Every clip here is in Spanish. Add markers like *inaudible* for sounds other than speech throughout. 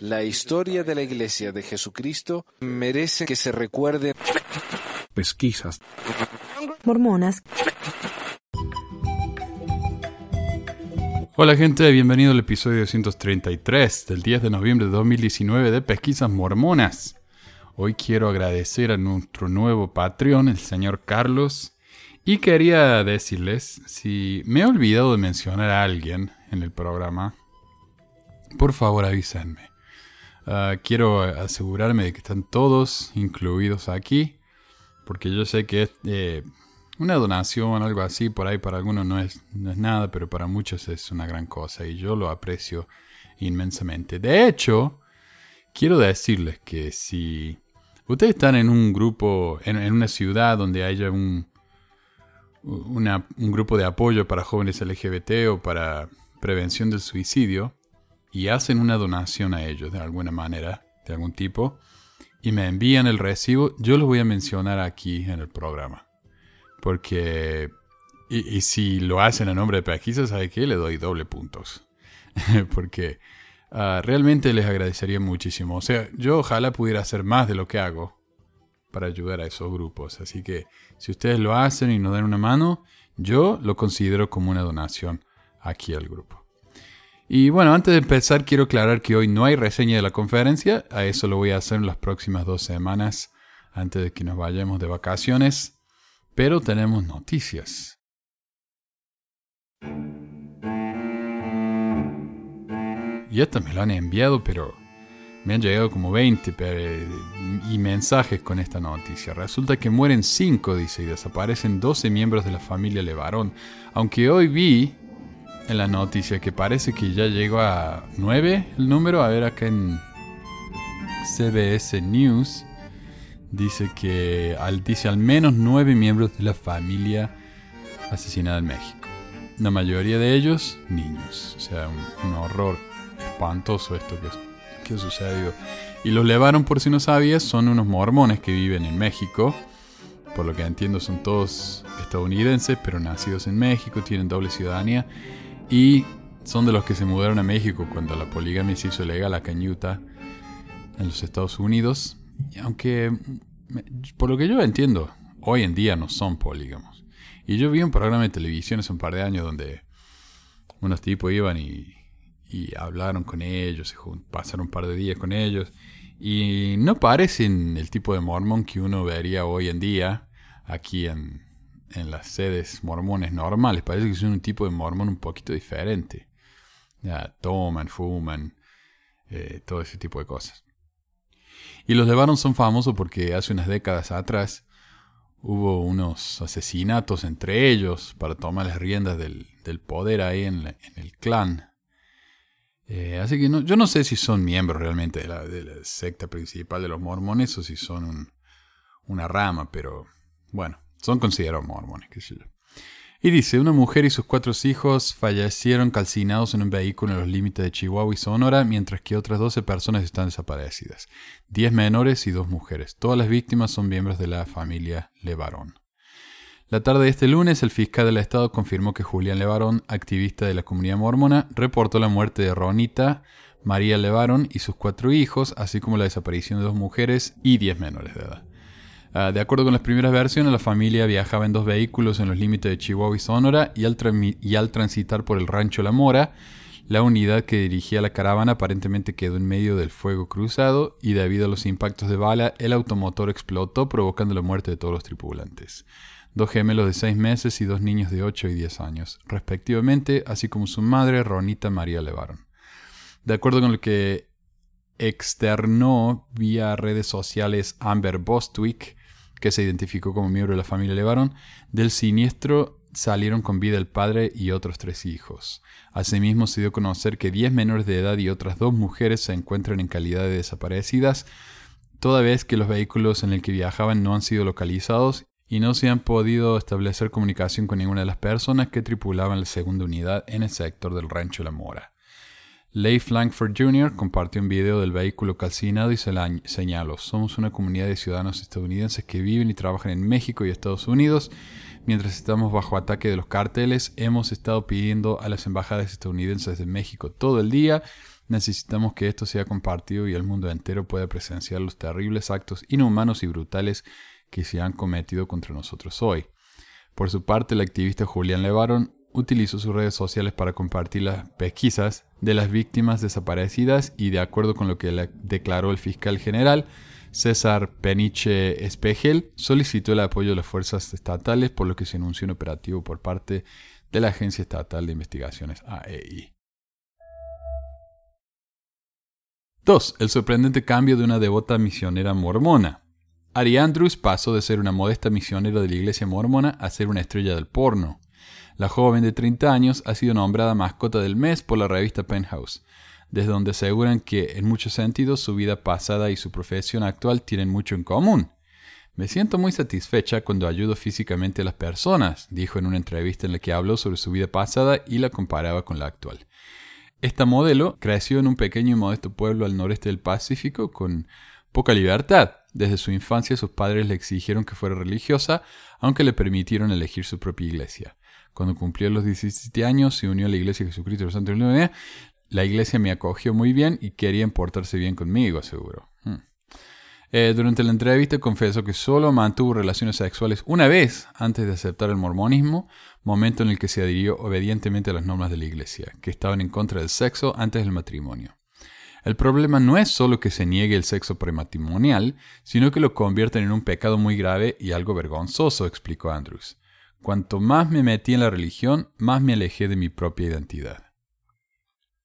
La historia de la Iglesia de Jesucristo merece que se recuerde. Pesquisas. Mormonas. Hola gente, bienvenido al episodio 233 del 10 de noviembre de 2019 de Pesquisas Mormonas. Hoy quiero agradecer a nuestro nuevo Patreon, el señor Carlos, y quería decirles, si me he olvidado de mencionar a alguien en el programa, por favor avísenme. Ah, quiero asegurarme de que están todos incluidos aquí, porque yo sé que eh, una donación, algo así, por ahí para algunos no es, no es nada, pero para muchos es una gran cosa y yo lo aprecio inmensamente. De hecho, quiero decirles que si ustedes están en un grupo, en, una ciudad donde haya un, un grupo de apoyo para jóvenes LGBT o para prevención del suicidio, y hacen una donación a ellos de alguna manera, de algún tipo, y me envían el recibo, yo lo voy a mencionar aquí en el programa. Porque, y, si lo hacen a nombre de pesquisa, ¿sabe qué? Le doy doble puntos. *laughs* Porque ah, realmente les agradecería muchísimo. O sea, yo ojalá pudiera hacer más de lo que hago para ayudar a esos grupos. Así que si ustedes lo hacen y nos dan una mano, yo lo considero como una donación aquí al grupo. Y bueno, antes de empezar quiero aclarar que hoy no hay reseña de la conferencia, a eso lo voy a hacer en las próximas dos semanas antes de que nos vayamos de vacaciones, pero tenemos noticias. Y estas me lo han enviado, pero me han llegado como 20 y mensajes con esta noticia. Resulta que mueren 5, dice, y desaparecen 12 miembros de la familia Levarón. Aunque hoy vi en la noticia que parece que ya llegó a 9 el número. A ver acá en CBS News dice que al, dice al menos 9 miembros de la familia asesinada en México. La mayoría de ellos niños. O sea, un, horror espantoso esto que, que ha sucedido. Y los llevaron, por si no sabías, son unos mormones que viven en México. Por lo que entiendo son todos estadounidenses, pero nacidos en México, tienen doble ciudadanía y son de los que se mudaron a México cuando la poligamia se hizo legal acá en en los Estados Unidos. Y aunque, por lo que yo entiendo, hoy en día no son polígamos. Y yo vi un programa de televisión hace un par de años donde unos tipos iban y, y hablaron con ellos, pasaron un par de días con ellos. Y no parecen el tipo de mormón que uno vería hoy en día aquí en, en las sedes mormones normales. Parece que son un tipo de mormón un poquito diferente. Toman, fuman, eh, todo ese tipo de cosas. Y los de Baron son famosos porque hace unas décadas atrás hubo unos asesinatos entre ellos para tomar las riendas del, poder ahí en, el clan. Eh, así que yo no sé si son miembros realmente de la secta principal de los mormones o si son una rama, pero bueno, son considerados mormones, qué sé yo. Y dice, una mujer y sus cuatro hijos fallecieron calcinados en un vehículo en los límites de Chihuahua y Sonora, mientras que otras 12 personas están desaparecidas. 10 menores y dos mujeres. Todas las víctimas son miembros de la familia Levarón. La tarde de este lunes, el fiscal del estado confirmó que Julián Levarón, activista de la comunidad mormona, reportó la muerte de Ronita, María Levarón y sus cuatro hijos, así como la desaparición de dos mujeres y 10 menores de edad. Ah, de acuerdo con las primeras versiones, la familia viajaba en dos vehículos en los límites de Chihuahua y Sonora y al, y al transitar por el rancho La Mora, la unidad que dirigía la caravana aparentemente quedó en medio del fuego cruzado y debido a los impactos de bala, el automotor explotó provocando la muerte de todos los tripulantes. Dos gemelos de seis meses y dos niños de 8 y 10 años, respectivamente, así como su madre, Ronita María Levaron. De acuerdo con lo que externó vía redes sociales Amber Bostwick, que se identificó como miembro de la familia Levaron, del siniestro salieron con vida el padre y otros tres hijos. Asimismo, se dio a conocer que 10 menores de edad y otras dos mujeres se encuentran en calidad de desaparecidas, toda vez que los vehículos en el que viajaban no han sido localizados y no se han podido establecer comunicación con ninguna de las personas que tripulaban la segunda unidad en el sector del rancho La Mora. Leif Langford Jr. compartió un video del vehículo calcinado y se señaló, somos una comunidad de ciudadanos estadounidenses que viven y trabajan en México y Estados Unidos. Mientras estamos bajo ataque de los carteles, hemos estado pidiendo a las embajadas estadounidenses de México todo el día. Necesitamos que esto sea compartido y el mundo entero pueda presenciar los terribles actos inhumanos y brutales que se han cometido contra nosotros hoy. Por su parte, el activista Julián Levaron utilizó sus redes sociales para compartir las pesquisas de las víctimas desaparecidas y de acuerdo con lo que declaró el fiscal general, César Peniche Espejel solicitó el apoyo de las fuerzas estatales por lo que se anunció un operativo por parte de la Agencia Estatal de Investigaciones AEI. 2. El sorprendente cambio de una devota misionera mormona. Ari Andrews pasó de ser una modesta misionera de la iglesia mormona a ser una estrella del porno. La joven de 30 años ha sido nombrada mascota del mes por la revista Penthouse, desde donde aseguran que en muchos sentidos su vida pasada y su profesión actual tienen mucho en común. Me siento muy satisfecha cuando ayudo físicamente a las personas, dijo en una entrevista en la que habló sobre su vida pasada y la comparaba con la actual. Esta modelo creció en un pequeño y modesto pueblo al noreste del Pacífico con poca libertad. Desde su infancia sus padres le exigieron que fuera religiosa, aunque le permitieron elegir su propia iglesia. Cuando cumplió los 17 años, se unió a la Iglesia de Jesucristo de los Santos de la La iglesia me acogió muy bien y quería portarse bien conmigo, aseguró. Hmm. Eh, durante la entrevista confesó que solo mantuvo relaciones sexuales una vez antes de aceptar el mormonismo, momento en el que se adhirió obedientemente a las normas de la iglesia, que estaban en contra del sexo antes del matrimonio. El problema no es solo que se niegue el sexo prematrimonial, sino que lo convierten en un pecado muy grave y algo vergonzoso, explicó Andrews. Cuanto más me metí en la religión, más me alejé de mi propia identidad.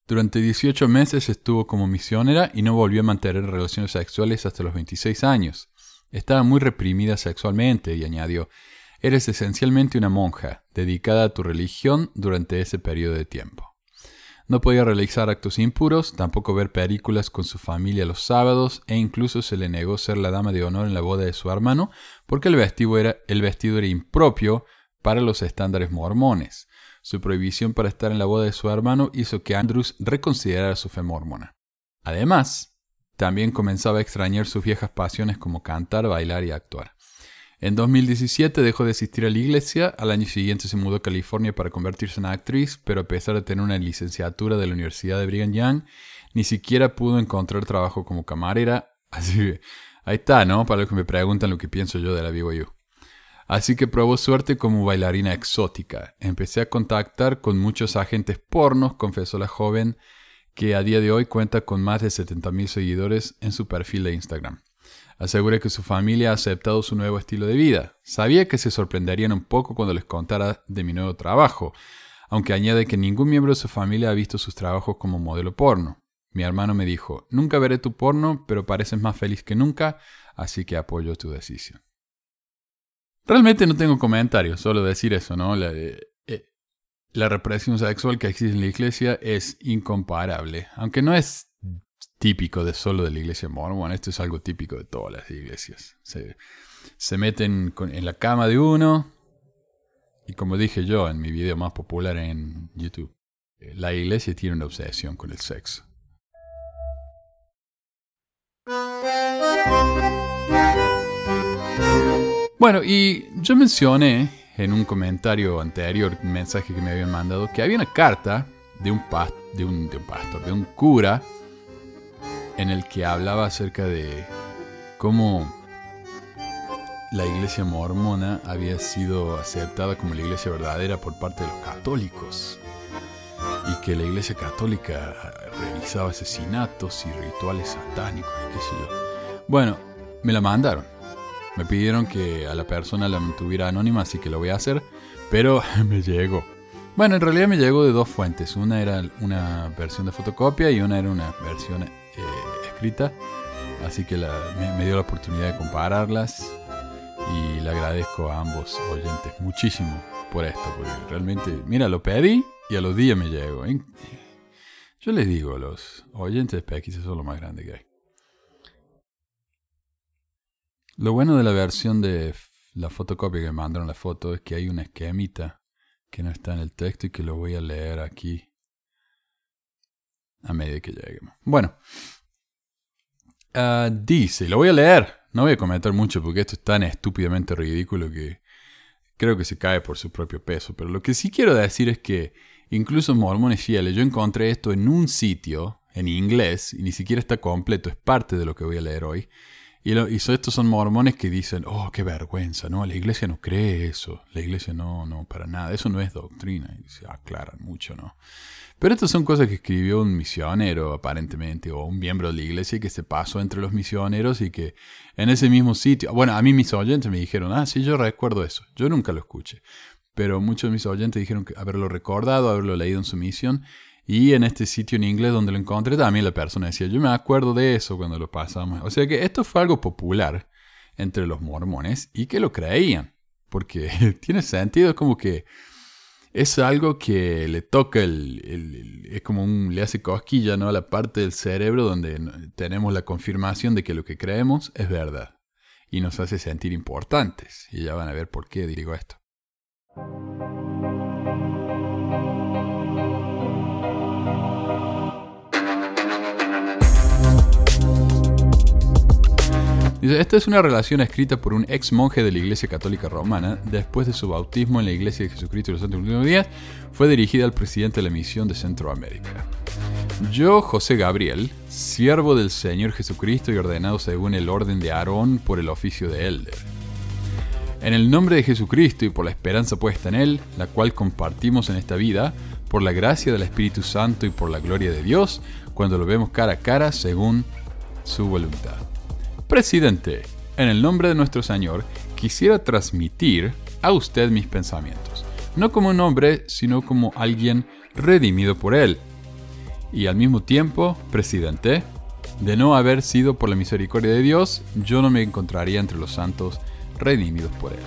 Durante 18 meses estuvo como misionera y no volvió a mantener relaciones sexuales hasta los 26 años. Estaba muy reprimida sexualmente y añadió, eres esencialmente una monja, dedicada a tu religión durante ese periodo de tiempo. No podía realizar actos impuros, tampoco ver películas con su familia los sábados e incluso se le negó ser la dama de honor en la boda de su hermano porque el vestido era, el vestido era impropio para los estándares mormones. Su prohibición para estar en la boda de su hermano hizo que Andrews reconsiderara su fe mormona. Además, también comenzaba a extrañar sus viejas pasiones como cantar, bailar y actuar. En 2017 dejó de asistir a la iglesia, al año siguiente se mudó a California para convertirse en actriz, pero a pesar de tener una licenciatura de la Universidad de Brigham Young, ni siquiera pudo encontrar trabajo como camarera. *laughs* Así que ahí está, ¿no? Para los que me preguntan lo que pienso yo de la BYU. Así que probó suerte como bailarina exótica. Empecé a contactar con muchos agentes pornos, confesó la joven, que a día de hoy cuenta con más de 70.000 seguidores en su perfil de Instagram. Asegura que su familia ha aceptado su nuevo estilo de vida. Sabía que se sorprenderían un poco cuando les contara de mi nuevo trabajo, aunque añade que ningún miembro de su familia ha visto sus trabajos como modelo porno. Mi hermano me dijo, nunca veré tu porno, pero pareces más feliz que nunca, así que apoyo tu decisión. Realmente no tengo comentarios, solo decir eso, ¿no? La, eh, eh, la represión sexual que existe en la iglesia es incomparable, aunque no es típico de solo de la iglesia mormona, esto es algo típico de todas las iglesias. Se, se meten en la cama de uno y como dije yo en mi video más popular en YouTube, eh, la iglesia tiene una obsesión con el sexo. Bueno, y yo mencioné en un comentario anterior, un mensaje que me habían mandado, que había una carta de un, de un, de un pastor, de un cura, en el que hablaba acerca de cómo la iglesia mormona había sido aceptada como la iglesia verdadera por parte de los católicos y que la iglesia católica realizaba asesinatos y rituales satánicos y qué sé yo. Bueno, me la mandaron me pidieron que a la persona la mantuviera anónima, así que lo voy a hacer, pero *laughs* me llegó. Bueno, en realidad me llegó de dos fuentes. Una era una versión de fotocopia y una era una versión eh, escrita. Así que me, dio la oportunidad de compararlas y le agradezco a ambos oyentes muchísimo por esto, porque realmente, mira, lo pedí y a los días me llegó. Yo les digo, los oyentes de PX son lo más grande que hay. Lo bueno de la versión de la fotocopia que me mandaron la foto es que hay una esquemita que no está en el texto y que lo voy a leer aquí. a medida que lleguemos. Bueno, ah, dice, lo voy a leer, no voy a comentar mucho porque esto es tan estúpidamente ridículo que creo que se cae por su propio peso, pero lo que sí quiero decir es que incluso mormones fieles, yo encontré esto en un sitio en inglés y ni siquiera está completo, es parte de lo que voy a leer hoy. Y, estos son mormones que dicen, oh, qué vergüenza, no, la iglesia no cree eso, la iglesia no, no, para nada, eso no es doctrina, y se aclaran mucho, ¿no? Pero estas son cosas que escribió un misionero, aparentemente, o un miembro de la iglesia que se pasó entre los misioneros y que en ese mismo sitio, bueno, a mí mis oyentes me dijeron, ah, sí, yo recuerdo eso, yo nunca lo escuché, pero muchos de mis oyentes dijeron que haberlo recordado, haberlo leído en su misión, y en este sitio en inglés donde lo encontré también la persona decía, yo me acuerdo de eso cuando lo pasamos. O sea que esto fue algo popular entre los mormones y que lo creían. Porque *laughs* tiene sentido, es como que es algo que le toca el, es como un, le hace cosquilla, ¿no? A la parte del cerebro donde tenemos la confirmación de que lo que creemos es verdad. Y nos hace sentir importantes. Y ya van a ver por qué digo esto. Esta es una relación escrita por un ex monje de la Iglesia Católica Romana. Después de su bautismo en la Iglesia de Jesucristo de los Santos Últimos Días, fue dirigida al presidente de la misión de Centroamérica. Yo, José Gabriel, siervo del Señor Jesucristo y ordenado según el orden de Aarón por el oficio de Elder. En el nombre de Jesucristo y por la esperanza puesta en Él, la cual compartimos en esta vida, por la gracia del Espíritu Santo y por la gloria de Dios, cuando lo vemos cara a cara según su voluntad. Presidente, en el nombre de nuestro Señor, quisiera transmitir a usted mis pensamientos, no como un hombre, sino como alguien redimido por él. Y al mismo tiempo, Presidente, de no haber sido por la misericordia de Dios, yo no me encontraría entre los santos redimidos por él.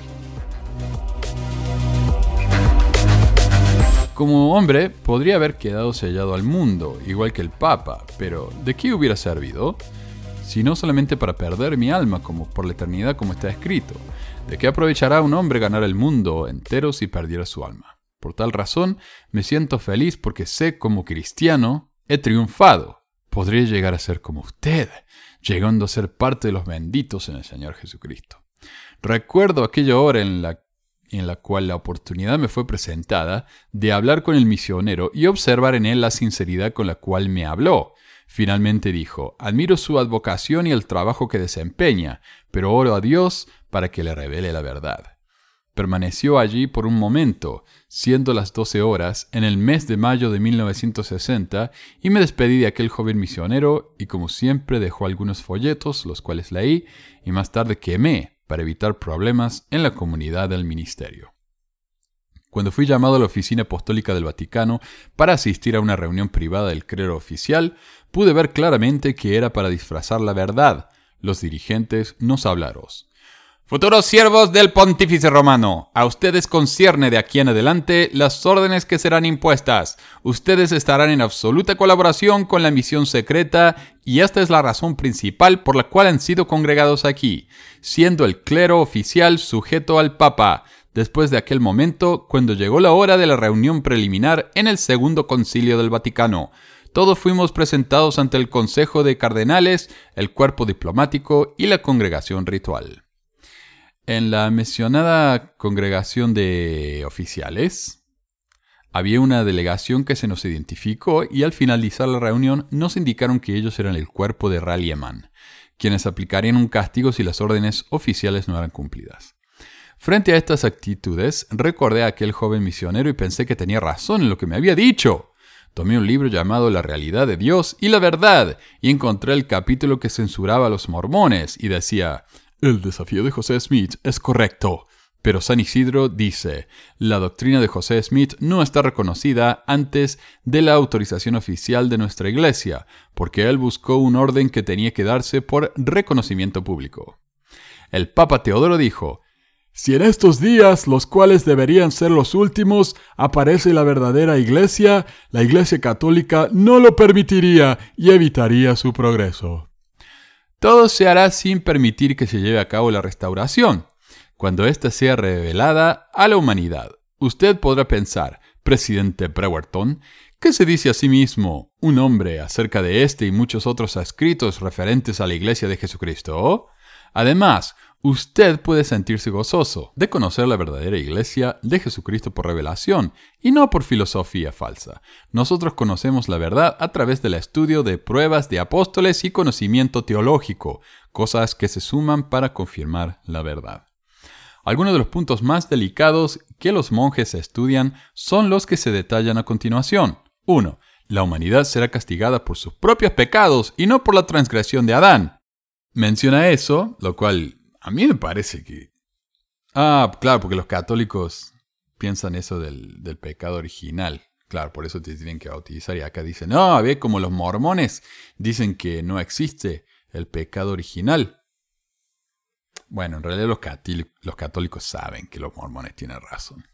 Como hombre, podría haber quedado sellado al mundo, igual que el Papa, pero ¿de qué hubiera servido? Sino solamente para perder mi alma como por la eternidad como está escrito. ¿De qué aprovechará un hombre ganar el mundo entero si perdiera su alma? Por tal razón me siento feliz porque sé como cristiano he triunfado. Podría llegar a ser como usted, llegando a ser parte de los benditos en el Señor Jesucristo. Recuerdo aquella hora en la en la cual la oportunidad me fue presentada de hablar con el misionero y observar en él la sinceridad con la cual me habló. Finalmente dijo, admiro su advocación y el trabajo que desempeña, pero oro a Dios para que le revele la verdad. Permaneció allí por un momento, siendo las doce horas, en el mes de mayo de 1960, y me despedí de aquel joven misionero, y como siempre dejó algunos folletos, los cuales leí, y más tarde quemé para evitar problemas en la comunidad del ministerio. Cuando fui llamado a la oficina apostólica del Vaticano para asistir a una reunión privada del clero oficial, pude ver claramente que era para disfrazar la verdad. Los dirigentes nos hablaron. Futuros siervos del pontífice romano, a ustedes concierne de aquí en adelante las órdenes que serán impuestas. Ustedes estarán en absoluta colaboración con la misión secreta y esta es la razón principal por la cual han sido congregados aquí, siendo el clero oficial sujeto al Papa después de aquel momento cuando llegó la hora de la reunión preliminar en el Segundo Concilio del Vaticano. Todos fuimos presentados ante el Consejo de Cardenales, el cuerpo diplomático y la congregación ritual. En la mencionada congregación de oficiales, había una delegación que se nos identificó y al finalizar la reunión nos indicaron que ellos eran el cuerpo de Ralieman, quienes aplicarían un castigo si las órdenes oficiales no eran cumplidas. Frente a estas actitudes, recordé a aquel joven misionero y pensé que tenía razón en lo que me había dicho. Tomé un libro llamado La realidad de Dios y la verdad y encontré el capítulo que censuraba a los mormones y decía, el desafío de José Smith es correcto. Pero San Isidro dice, la doctrina de José Smith no está reconocida antes de la autorización oficial de nuestra Iglesia, porque él buscó un orden que tenía que darse por reconocimiento público. El Papa Teodoro dijo, si en estos días, los cuales deberían ser los últimos, aparece la verdadera Iglesia, la Iglesia católica no lo permitiría y evitaría su progreso. Todo se hará sin permitir que se lleve a cabo la restauración, cuando ésta sea revelada a la humanidad. Usted podrá pensar, presidente Brewerton, ¿Qué se dice a sí mismo un hombre acerca de este y muchos otros escritos referentes a la iglesia de Jesucristo? Además, usted puede sentirse gozoso de conocer la verdadera iglesia de Jesucristo por revelación y no por filosofía falsa. Nosotros conocemos la verdad a través del estudio de pruebas de apóstoles y conocimiento teológico, cosas que se suman para confirmar la verdad. Algunos de los puntos más delicados que los monjes estudian son los que se detallan a continuación. 1. La humanidad será castigada por sus propios pecados y no por la transgresión de Adán. Menciona eso, lo cual a mí me parece que... Ah, claro, porque los católicos piensan eso del, pecado original. Claro, por eso te tienen que bautizar. Y acá dicen, no, ve como los mormones dicen que no existe el pecado original. Bueno, en realidad los, los católicos saben que los mormones tienen razón.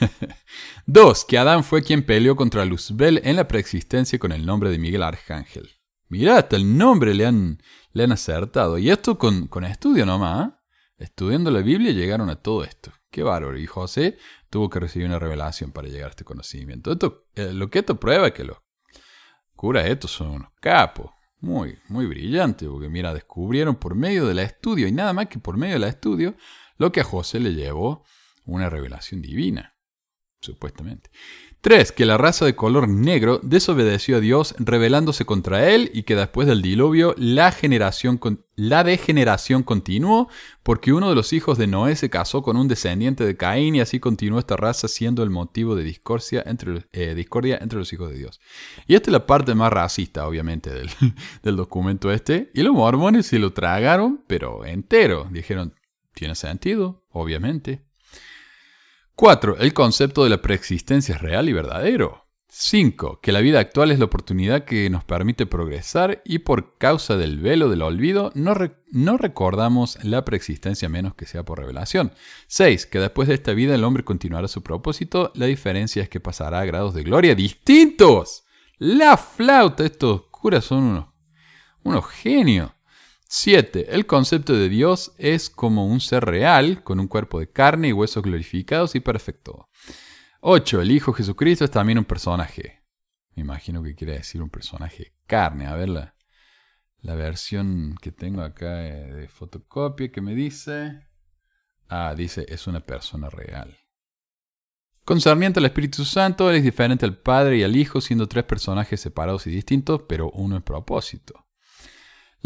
*laughs* Dos, que Adán fue quien peleó contra Luzbel en la preexistencia con el nombre de Miguel Arcángel. Mirá, hasta el nombre le han, le han acertado. Y esto con, con estudio nomás. ¿eh? Estudiando la Biblia llegaron a todo esto. Qué bárbaro. Y José tuvo que recibir una revelación para llegar a este conocimiento. Esto, eh, lo que esto prueba es que los curas estos son unos capos. Muy, muy brillantes. Porque mira, descubrieron por medio del estudio y nada más que por medio del estudio lo que a José le llevó una revelación divina, supuestamente. 3. Que la raza de color negro desobedeció a Dios rebelándose contra él y que después del diluvio la, generación, degeneración continuó porque uno de los hijos de Noé se casó con un descendiente de Caín y así continuó esta raza siendo el motivo de discordia entre, eh, discordia entre los hijos de Dios. Y esta es la parte más racista, obviamente, del, *laughs* del documento este. Y los mormones se lo tragaron, pero entero. Dijeron, tiene sentido, obviamente. 4. El concepto de la preexistencia es real y verdadero. 5. Que la vida actual es la oportunidad que nos permite progresar y por causa del velo del olvido no, recordamos la preexistencia menos que sea por revelación. 6. Que después de esta vida el hombre continuará su propósito, la diferencia es que pasará a grados de gloria distintos. La flauta, estos curas son unos, unos genios. 7. El concepto de Dios es como un ser real, con un cuerpo de carne y huesos glorificados y perfecto. 8. El Hijo Jesucristo es también un personaje. Me imagino que quiere decir un personaje carne. A ver la, versión que tengo acá de fotocopia que me dice... Ah, dice, es una persona real. Concerniente al Espíritu Santo, él es diferente al Padre y al Hijo, siendo tres personajes separados y distintos, pero uno en propósito.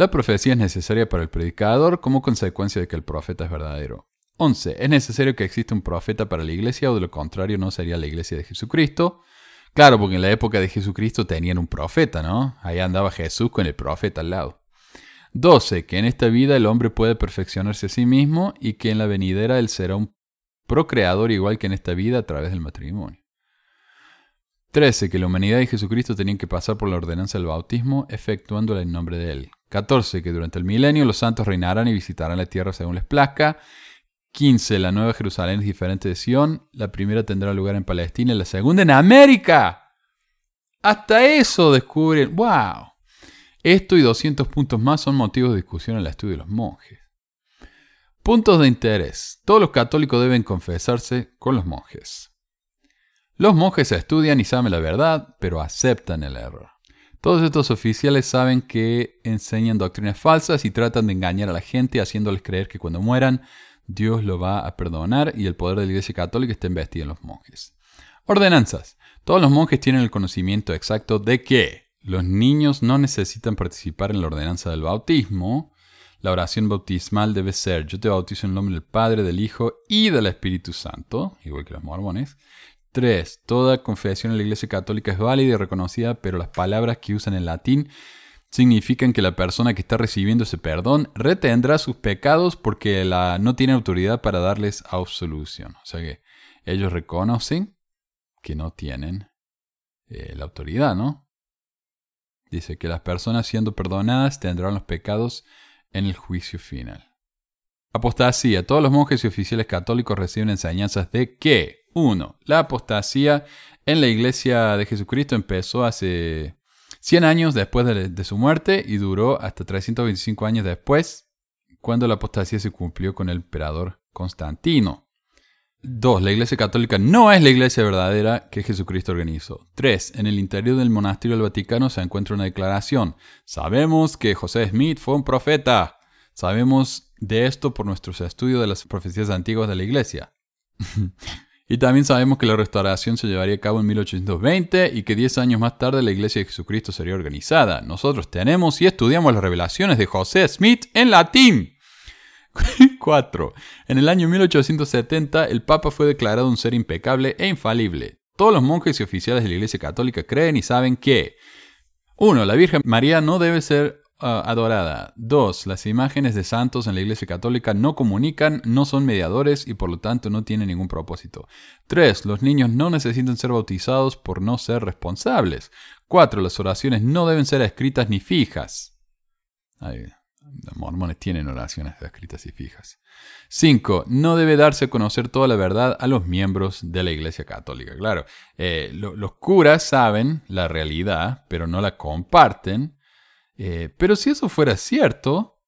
La profecía es necesaria para el predicador como consecuencia de que el profeta es verdadero. 11. Es necesario que exista un profeta para la iglesia o de lo contrario no sería la iglesia de Jesucristo. Claro, porque en la época de Jesucristo tenían un profeta, ¿no? Ahí andaba Jesús con el profeta al lado. 12. Que en esta vida el hombre puede perfeccionarse a sí mismo y que en la venidera él será un procreador igual que en esta vida a través del matrimonio. 13. Que la humanidad y Jesucristo tenían que pasar por la ordenanza del bautismo, efectuándola en nombre de Él. 14. Que durante el milenio los santos reinarán y visitarán la tierra según les plazca. 15. La nueva Jerusalén es diferente de Sion. La primera tendrá lugar en Palestina y la segunda en América. Hasta eso descubren. ¡Wow! Esto y 200 puntos más son motivos de discusión en el estudio de los monjes. Puntos de interés. Todos los católicos deben confesarse con los monjes. Los monjes estudian y saben la verdad, pero aceptan el error. Todos estos oficiales saben que enseñan doctrinas falsas y tratan de engañar a la gente haciéndoles creer que cuando mueran Dios lo va a perdonar y el poder de la Iglesia Católica está investido en los monjes. Ordenanzas. Todos los monjes tienen el conocimiento exacto de que los niños no necesitan participar en la ordenanza del bautismo. La oración bautismal debe ser yo te bautizo en el nombre del Padre, del Hijo y del Espíritu Santo, igual que los mormones. 3. Toda confesión en la Iglesia Católica es válida y reconocida, pero las palabras que usan en latín significan que la persona que está recibiendo ese perdón retendrá sus pecados porque la, no tiene autoridad para darles absolución. O sea que ellos reconocen que no tienen eh, la autoridad, ¿no? Dice que las personas siendo perdonadas tendrán los pecados en el juicio final. Apostasía. Todos los monjes y oficiales católicos reciben enseñanzas de que 1. La apostasía en la iglesia de Jesucristo empezó hace 100 años después de, su muerte y duró hasta 325 años después, cuando la apostasía se cumplió con el emperador Constantino. 2. La Iglesia Católica no es la iglesia verdadera que Jesucristo organizó. 3. En el interior del monasterio del Vaticano se encuentra una declaración. Sabemos que José Smith fue un profeta. Sabemos de esto por nuestros estudios de las profecías antiguas de la iglesia. *laughs* y también sabemos que la restauración se llevaría a cabo en 1820 y que 10 años más tarde la iglesia de Jesucristo sería organizada. Nosotros tenemos y estudiamos las revelaciones de José Smith en latín. *laughs* 4. En el año 1870, el Papa fue declarado un ser impecable e infalible. Todos los monjes y oficiales de la Iglesia Católica creen y saben que 1. La Virgen María no debe ser adorada. 2. Las imágenes de santos en la Iglesia Católica no comunican, no son mediadores y por lo tanto no tienen ningún propósito. 3. Los niños no necesitan ser bautizados por no ser responsables. 4. Las oraciones no deben ser escritas ni fijas. Los mormones tienen oraciones escritas y fijas. 5. No debe darse a conocer toda la verdad a los miembros de la Iglesia Católica. Claro, eh, los curas saben la realidad, pero no la comparten. Eh, pero si eso fuera cierto,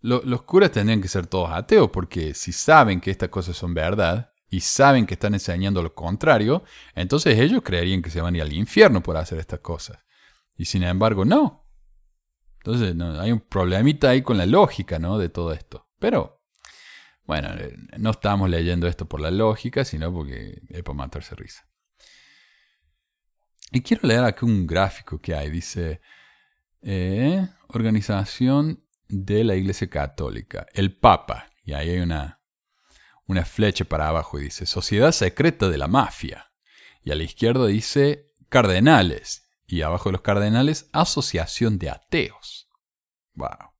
los curas tendrían que ser todos ateos, porque si saben que estas cosas son verdad y saben que están enseñando lo contrario, entonces ellos creerían que se van a ir al infierno por hacer estas cosas. Y sin embargo, no. Entonces hay un problemita ahí con la lógica ¿no? de todo esto. Pero, bueno, eh, no estamos leyendo esto por la lógica, sino porque es para matarse risa. Y quiero leer aquí un gráfico que hay. Dice, eh, Organización de la Iglesia Católica, el Papa. Y ahí hay una, una flecha para abajo y dice, Sociedad Secreta de la Mafia. Y a la izquierda dice, Cardenales. Y abajo de los cardenales, Asociación de Ateos. Wow.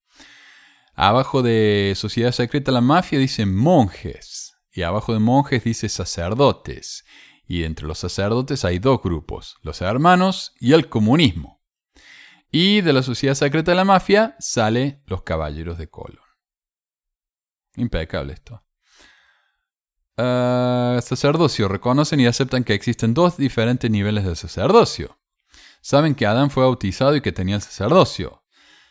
Abajo de Sociedad Secreta la Mafia dice monjes. Y abajo de monjes dice sacerdotes. Y entre los sacerdotes hay dos grupos, los hermanos y el comunismo. Y de la Sociedad Secreta de la Mafia sale los caballeros de Colón. Impecable esto. Ah, sacerdocio. Reconocen y aceptan que existen dos diferentes niveles de sacerdocio. Saben que Adán fue bautizado y que tenía el sacerdocio.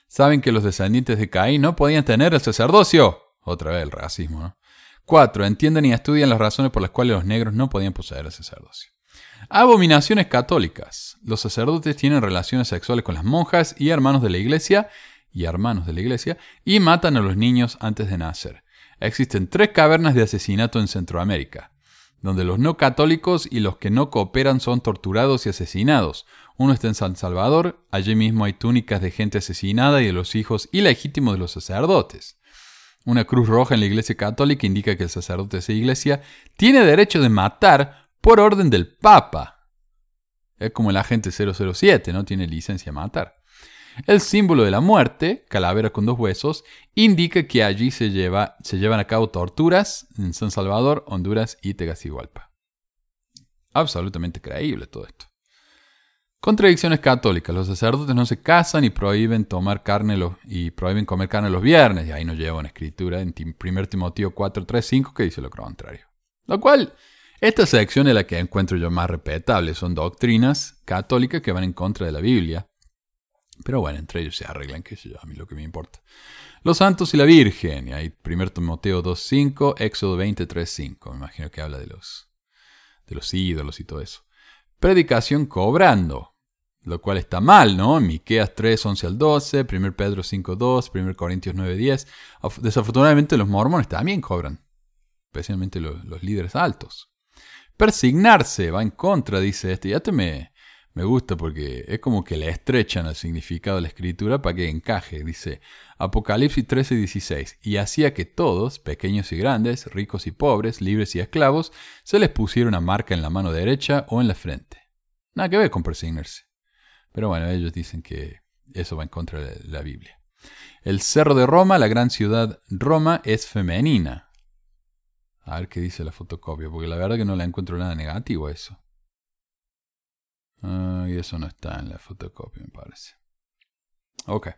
Saben que los descendientes de Caín no podían tener el sacerdocio. Otra vez el racismo, ¿no? Cuatro, entienden y estudian las razones por las cuales los negros no podían poseer el sacerdocio. Abominaciones católicas. Los sacerdotes tienen relaciones sexuales con las monjas y hermanos de la iglesia y hermanos de la iglesia y matan a los niños antes de nacer. Existen tres cavernas de asesinato en Centroamérica, donde los no católicos y los que no cooperan son torturados y asesinados, uno está en San Salvador, allí mismo hay túnicas de gente asesinada y de los hijos ilegítimos de los sacerdotes. Una cruz roja en la Iglesia Católica indica que el sacerdote de esa iglesia tiene derecho de matar por orden del Papa. Es como el agente 007, ¿no? Tiene licencia de matar. El símbolo de la muerte, calavera con dos huesos, indica que allí se, lleva, se llevan a cabo torturas en San Salvador, Honduras y Tegucigalpa. Absolutamente creíble todo esto. Contradicciones católicas. Los sacerdotes no se casan y prohíben tomar carne y prohíben comer carne los viernes. Y ahí nos lleva una escritura en 1 Timoteo 4, 3, 5 que dice lo contrario. Lo cual, esta sección es la que encuentro yo más respetable. Son doctrinas católicas que van en contra de la Biblia. Pero bueno, entre ellos se arreglan, que yo, a mí lo que me importa. Los santos y la Virgen. Y ahí 1 Timoteo 2, 5, Éxodo 23, 5. Me imagino que habla de los, de los ídolos y todo eso. Predicación cobrando lo cual está mal, ¿no? Miqueas 3, 11 al 12, 1 Pedro 5, 2, 1 Corintios 9, 10. Desafortunadamente los mormones también cobran, especialmente los, líderes altos. Persignarse va en contra, dice este. Ya te me, me gusta porque es como que le estrechan el significado de la escritura para que encaje. Dice Apocalipsis 13, 16. Y hacía que todos, pequeños y grandes, ricos y pobres, libres y esclavos, se les pusiera una marca en la mano derecha o en la frente. Nada que ver con persignarse. Pero bueno, ellos dicen que eso va en contra de la Biblia. El cerro de Roma, la gran ciudad Roma, es femenina. A ver qué dice la fotocopia, porque la verdad que no le encuentro nada negativo a eso. y eso no está en la fotocopia, me parece. Ok.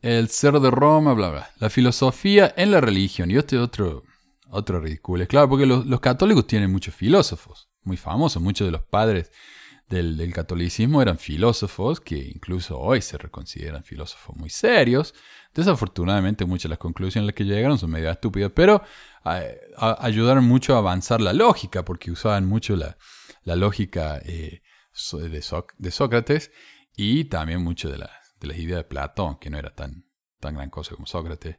El cerro de Roma, bla, bla. La filosofía en la religión. Y este otro, otro ridículo. Claro, porque los, católicos tienen muchos filósofos muy famosos. Muchos de los padres del, catolicismo eran filósofos que incluso hoy se reconsideran filósofos muy serios. Desafortunadamente muchas de las conclusiones a las que llegaron son medio estúpidas, pero eh, ayudaron mucho a avanzar la lógica, porque usaban mucho la, la lógica eh, de, Sócrates y también mucho de, de las ideas de Platón, que no era tan, tan gran cosa como Sócrates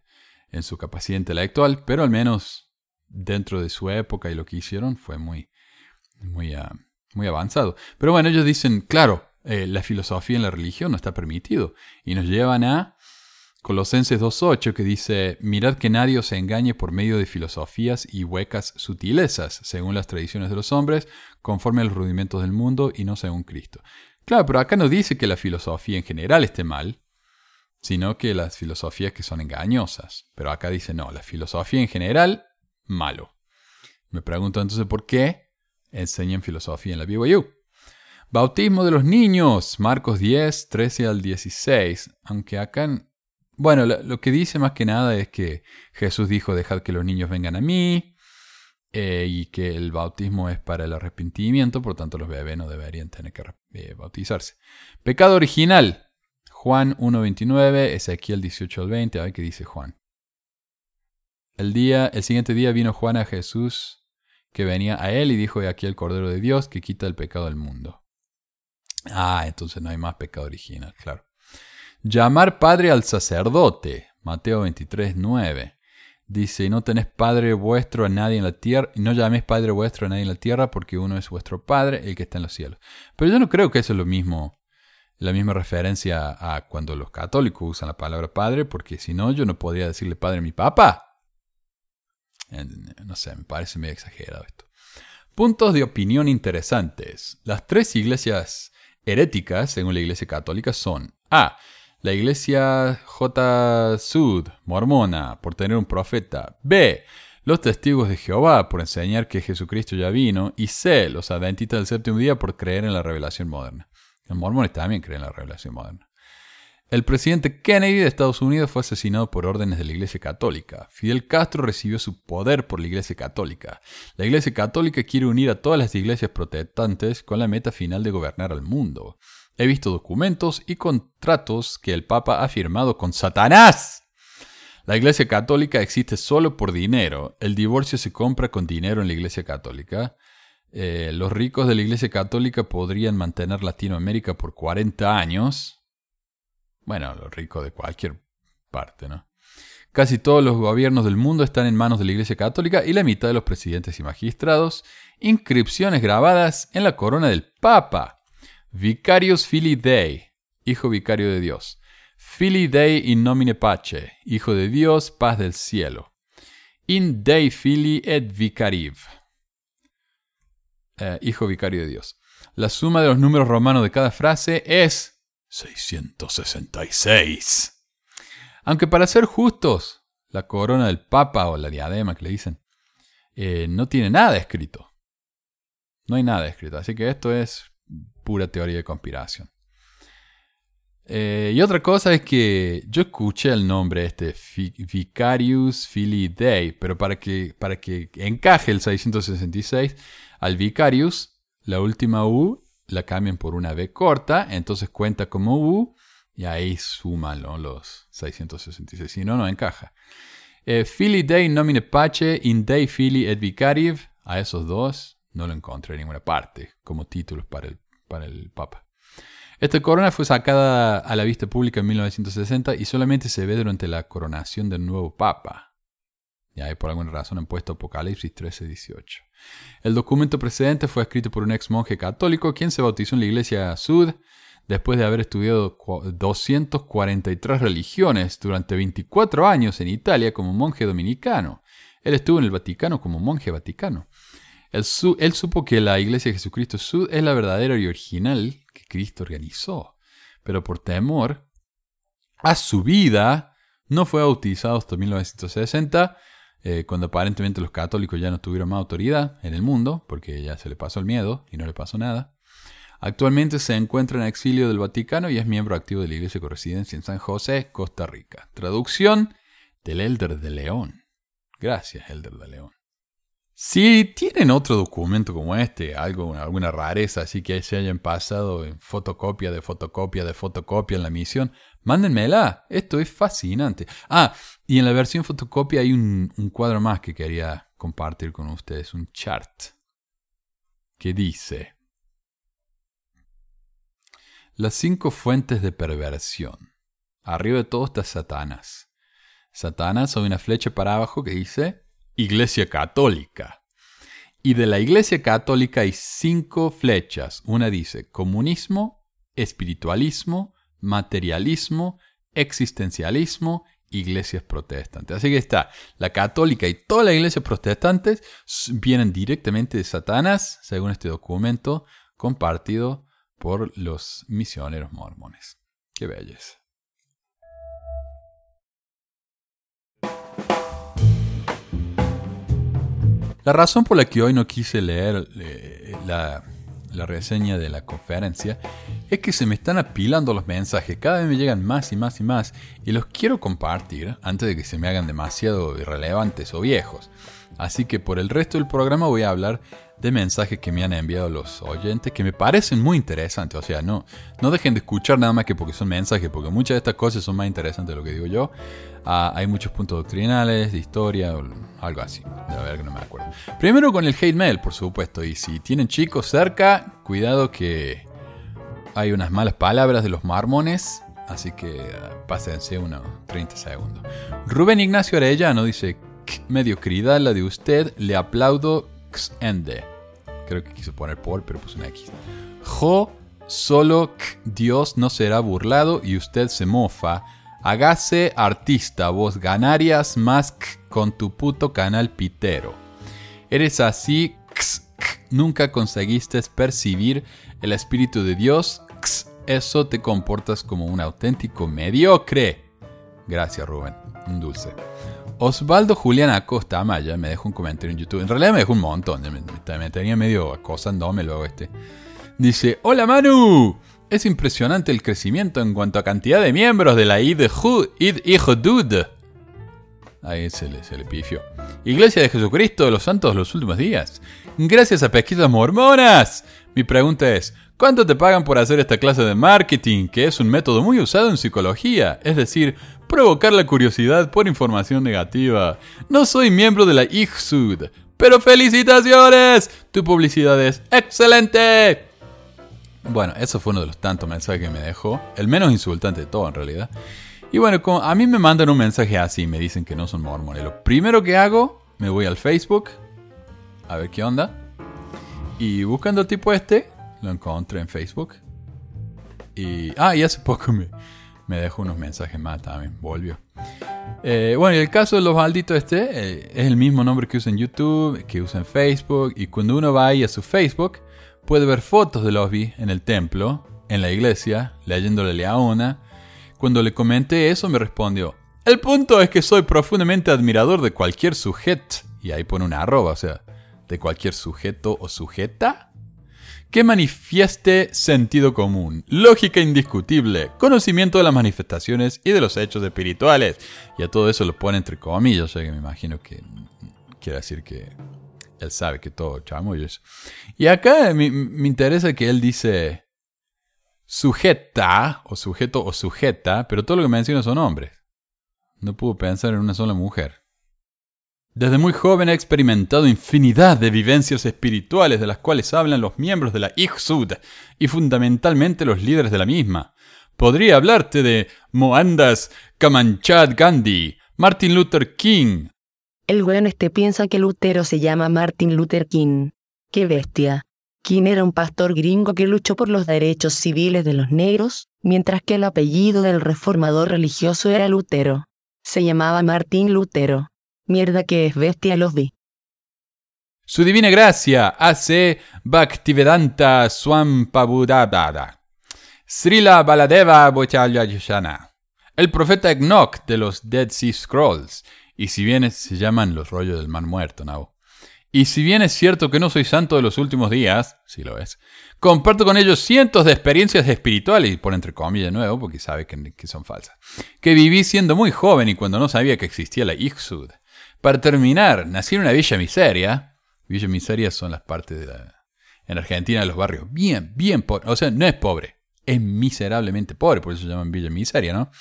en su capacidad intelectual, pero al menos dentro de su época y lo que hicieron fue muy, muy, uh, muy avanzado. Pero bueno, ellos dicen, claro, eh, la filosofía en la religión no está permitido. Y nos llevan a Colosenses 2.8 que dice, mirad que nadie os engañe por medio de filosofías y huecas sutilezas, según las tradiciones de los hombres, conforme a los rudimentos del mundo y no según Cristo. Claro, pero acá no dice que la filosofía en general esté mal, sino que las filosofías que son engañosas. Pero acá dice, no, la filosofía en general, malo. Me pregunto entonces por qué enseñan filosofía en la BYU. Bautismo de los niños, Marcos 10, 13 al 16. Aunque acá, bueno, lo, que dice más que nada es que Jesús dijo, dejad que los niños vengan a mí, eh, y que el bautismo es para el arrepentimiento, por tanto los bebés no deberían tener que eh, bautizarse. Pecado original, Juan 1.29, Ezequiel 18 al 20, a ver qué dice Juan. El, día, el siguiente día vino Juan a Jesús que venía a él y dijo, aquí el Cordero de Dios que quita el pecado del mundo. Ah, entonces no hay más pecado original, claro. Llamar padre al sacerdote, Mateo 23, 9. Dice, no tenés padre vuestro a nadie en la tierra, no llaméis padre vuestro a nadie en la tierra, porque uno es vuestro padre, el que está en los cielos. Pero yo no creo que eso es lo mismo, la misma referencia a cuando los católicos usan la palabra padre, porque si no, yo no podría decirle padre a mi papá. No sé, me parece medio exagerado esto. Puntos de opinión interesantes. Las tres iglesias heréticas, según la iglesia católica, son A. La iglesia J. Sud, mormona, por tener un profeta. B. Los testigos de Jehová, por enseñar que Jesucristo ya vino. Y C. Los adventistas del séptimo día, por creer en la revelación moderna. Los mormones también creen en la revelación moderna. El presidente Kennedy de Estados Unidos fue asesinado por órdenes de la Iglesia Católica. Fidel Castro recibió su poder por la Iglesia Católica. La Iglesia Católica quiere unir a todas las iglesias protestantes con la meta final de gobernar al mundo. He visto documentos y contratos que el Papa ha firmado con Satanás. La Iglesia Católica existe solo por dinero. El divorcio se compra con dinero en la Iglesia Católica. Eh, los ricos de la Iglesia Católica podrían mantener Latinoamérica por 40 años bueno, los ricos de cualquier parte, ¿no? Casi todos los gobiernos del mundo están en manos de la Iglesia Católica y la mitad de los presidentes y magistrados. Inscripciones grabadas en la corona del Papa. Vicarius Fili Dei, hijo vicario de Dios. Fili Dei in nomine pace, hijo de Dios, paz del cielo. In Dei Fili et Vicariv, eh, hijo vicario de Dios. La suma de los números romanos de cada frase es 666. Aunque para ser justos, la corona del Papa o la diadema que le dicen, eh, no tiene nada escrito. No hay nada escrito. Así que esto es pura teoría de conspiración. Eh, y otra cosa es que yo escuché el nombre este, Vicarius Filii Dei, pero para que, para que encaje el 666, al Vicarius, la última U la cambian por una B corta, entonces cuenta como U y ahí suman los 666. Si no, no encaja. Eh, Dei nomine pace in Dei fili et vicariv. A esos dos no lo encontré en ninguna parte como títulos para el, para el Papa. Esta corona fue sacada a la vista pública en 1960 y solamente se ve durante la coronación del nuevo Papa. Y ahí por alguna razón han puesto Apocalipsis 13:18. El documento precedente fue escrito por un ex monje católico quien se bautizó en la iglesia Sud después de haber estudiado 243 religiones durante 24 años en Italia como monje dominicano. Él estuvo en el Vaticano como monje vaticano. Él, supo que la iglesia de Jesucristo Sud es la verdadera y original que Cristo organizó, pero por temor a su vida no fue bautizado hasta 1960 eh, cuando aparentemente los católicos ya no tuvieron más autoridad en el mundo, porque ya se le pasó el miedo y no le pasó nada. Actualmente se encuentra en exilio del Vaticano y es miembro activo de la Iglesia con residencia en San José, Costa Rica. Traducción del Elder de León. Gracias, Elder de León. Si tienen otro documento como este, algo, alguna rareza, así que se hayan pasado en fotocopia de fotocopia de fotocopia en la misión, mándenmela. Esto es fascinante. Ah, y en la versión fotocopia hay un, cuadro más que quería compartir con ustedes, un chart, que dice las cinco fuentes de perversión. Arriba de todo está Satanás. Satanás hay una flecha para abajo que dice Iglesia Católica. Y de la Iglesia Católica hay cinco flechas. Una dice comunismo, espiritualismo, materialismo, existencialismo, iglesias protestantes. Así que está, la católica y todas las iglesias protestantes vienen directamente de Satanás, según este documento compartido por los misioneros mormones. Qué belleza. La razón por la que hoy no quise leer eh, la, reseña de la conferencia es que se me están apilando los mensajes, cada vez me llegan más y más y más y los quiero compartir antes de que se me hagan demasiado irrelevantes o viejos. Así que por el resto del programa voy a hablar de mensajes que me han enviado los oyentes que me parecen muy interesantes. O sea, no, no dejen de escuchar nada más que porque son mensajes, porque muchas de estas cosas son más interesantes de lo que digo yo. Ah, hay muchos puntos doctrinales, de historia, algo así. De ver que no me acuerdo. Primero con el hate mail, por supuesto. Y si tienen chicos cerca, cuidado que hay unas malas palabras de los marmones. Así que ah, pásense unos 30 segundos. Rubén Ignacio Arellano dice: Mediocridad la de usted, le aplaudo ende. Creo que quiso poner por, pero puso una X. Jo, solo Dios no será burlado y usted se mofa. Hágase artista, vos ganarías más con tu puto canal pitero. Eres así, nunca conseguiste percibir el Espíritu de Dios, eso te comportas como un auténtico mediocre. Gracias Rubén, un dulce. Osvaldo Julián Acosta Amaya me dejó un comentario en YouTube. En realidad me dejó un montón. Me, tenía medio acosándome luego este. Dice: Hola Manu. Es impresionante el crecimiento en cuanto a cantidad de miembros de la ID Dud. Ahí se le, se le pifió. Iglesia de Jesucristo de los Santos de los últimos días. Gracias a pesquisas mormonas. Mi pregunta es, ¿cuánto te pagan por hacer esta clase de marketing, que es un método muy usado en psicología? Es decir, provocar la curiosidad por información negativa. No soy miembro de la IGSUD, pero felicitaciones, tu publicidad es excelente. Bueno, eso fue uno de los tantos mensajes que me dejó, el menos insultante de todo en realidad. Y bueno, a mí me mandan un mensaje así, me dicen que no son mormones. Lo primero que hago, me voy al Facebook, a ver qué onda. Y buscando tipo este, lo encontré en Facebook. Y, ah, y hace *laughs* poco me, me dejó unos mensajes más también, volvió. Eh, bueno, y el caso de los malditos este eh, es el mismo nombre que usa en YouTube, que usa en Facebook, y cuando uno va ahí a su Facebook, puede ver fotos de Losby en el templo, en la iglesia, leyéndole Leona. Cuando le comenté eso, me respondió, el punto es que soy profundamente admirador de cualquier sujeto, y ahí pone una arroba, o sea, de cualquier sujeto o sujeta que manifieste sentido común, lógica indiscutible, conocimiento de las manifestaciones y de los hechos espirituales. Y a todo eso lo pone entre comillas, o sea que me imagino que quiere decir que él sabe que todo chamullo Y acá me, me interesa que él dice sujeta, o sujeto o sujeta, pero todo lo que menciona son hombres. No puedo pensar en una sola mujer. Desde muy joven he experimentado infinidad de vivencias espirituales de las cuales hablan los miembros de la Ichsud y fundamentalmente los líderes de la misma. Podría hablarte de Mohandas Kamanchad Gandhi, Martin Luther King. El güey este piensa que Lutero se llama Martin Luther King. ¡Qué bestia! King era un pastor gringo que luchó por los derechos civiles de los negros, mientras que el apellido del reformador religioso era Lutero. Se llamaba Martín Lutero. Mierda que es bestia los vi. Su divina gracia hace Bhaktivedanta Swampabudabada. Srila Baladeva Bochalyayana. El profeta Enoch de los Dead Sea Scrolls. Y si bien se llaman los rollos del mar muerto, ¿no? Y si bien es cierto que no soy santo de los últimos días, si lo es, comparto con ellos cientos de experiencias espirituales, y por entre comillas de nuevo, porque sabe que, que, son falsas, que viví siendo muy joven y cuando no sabía que existía la Ixud. Para terminar, nací en una villa miseria, Villa Miseria son las partes de la... En Argentina, los barrios bien, bien pobres. O sea, no es pobre, es miserablemente pobre, por eso se llaman Villa Miseria, ¿no?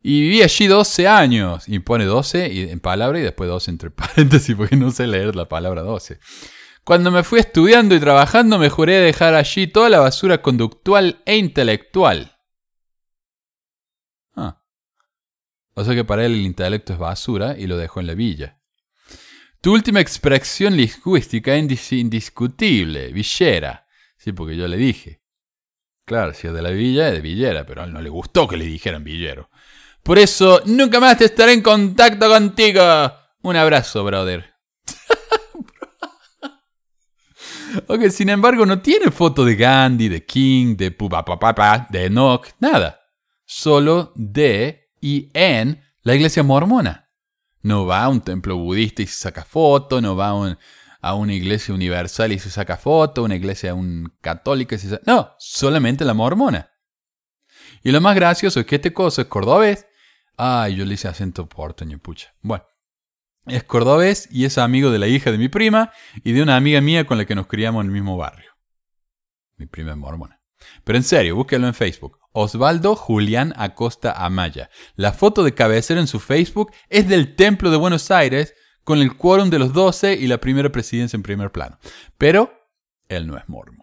Y viví allí 12 años. Y pone 12 en palabra y después 12 entre *laughs* paréntesis porque no sé leer la palabra 12. Cuando me fui estudiando y trabajando me juré dejar allí toda la basura conductual e intelectual. Ah. O sea que para él el intelecto es basura y lo dejó en la villa. Tu última expresión lingüística es indiscutible, villera. Sí, porque yo le dije. Claro, si es de la villa, es de villera, pero a él no le gustó que le dijeran villero. Por eso, nunca más te estaré en contacto contigo. Un abrazo, brother. *laughs* ok, sin embargo, no tiene foto de Gandhi, de King, de Pupapapapa, de Enoch, nada. Solo de y en la iglesia mormona. No va a un templo budista y se saca foto, no va a, una iglesia universal y se saca foto, una iglesia un católica y se saca... No, solamente la mormona. Y lo más gracioso es que este coso es cordobés. Ay, yo le hice acento porteño, pucha. Bueno, es cordobés y es amigo de la hija de mi prima y de una amiga mía con la que nos criamos en el mismo barrio. Mi prima es mormona. Pero en serio, búsquelo en Facebook. Osvaldo Julián Acosta Amaya. La foto de cabecera en su Facebook es del Templo de Buenos Aires con el quórum de los doce y la primera presidencia en primer plano. Pero él no es mormón.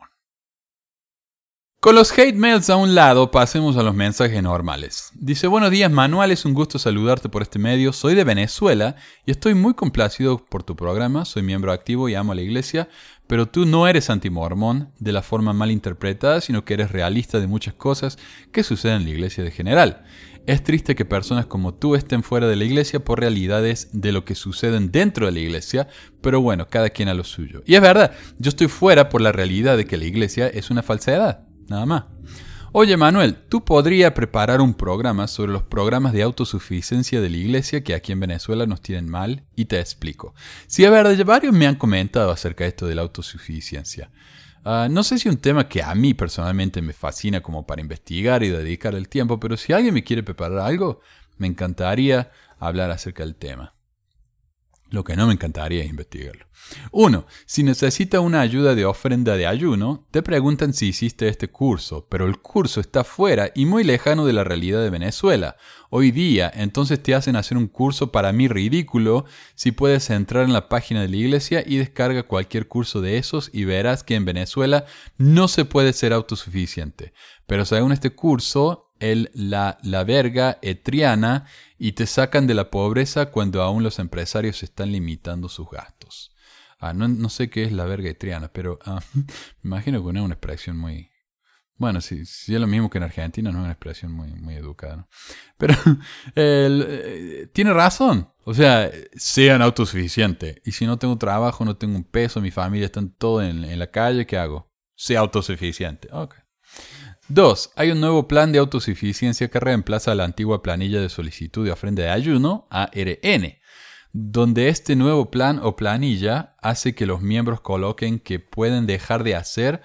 Con los hate mails a un lado, pasemos a los mensajes normales. Dice, buenos días Manuel, es un gusto saludarte por este medio. Soy de Venezuela y estoy muy complacido por tu programa. Soy miembro activo y amo a la iglesia, pero tú no eres antimormón de la forma mal interpretada, sino que eres realista de muchas cosas que suceden en la iglesia de general. Es triste que personas como tú estén fuera de la iglesia por realidades de lo que suceden dentro de la iglesia, pero bueno, cada quien a lo suyo. Y es verdad, yo estoy fuera por la realidad de que la iglesia es una falsedad. Nada más. Oye Manuel, tú podrías preparar un programa sobre los programas de autosuficiencia de la iglesia que aquí en Venezuela nos tienen mal y te explico. Sí, a ver, varios me han comentado acerca de esto de la autosuficiencia. Ah, no sé si un tema que a mí personalmente me fascina como para investigar y dedicar el tiempo, pero si alguien me quiere preparar algo, me encantaría hablar acerca del tema. Lo que no me encantaría es investigarlo. Uno, si necesita una ayuda de ofrenda de ayuno, te preguntan si hiciste este curso, pero el curso está fuera y muy lejano de la realidad de Venezuela. Hoy día, entonces te hacen hacer un curso para mí ridículo si puedes entrar en la página de la iglesia y descarga cualquier curso de esos y verás que en Venezuela no se puede ser autosuficiente. Pero según este curso, el, la, la verga etriana y te sacan de la pobreza cuando aún los empresarios están limitando sus gastos. Ah, no, sé qué es la verga etriana, pero ah, *laughs* me imagino que no es una expresión muy... Bueno, si, sí, es lo mismo que en Argentina, no es una expresión muy, muy educada. Pero *laughs* eh, tiene razón. O sea, sean autosuficientes. Y si no tengo trabajo, no tengo un peso, mi familia está todo en, en la calle, ¿qué hago? Sea autosuficiente. Ok. 2. Hay un nuevo plan de autosuficiencia que reemplaza la antigua planilla de solicitud de ofrenda de ayuno, ARN, donde este nuevo plan o planilla hace que los miembros coloquen que pueden dejar de hacer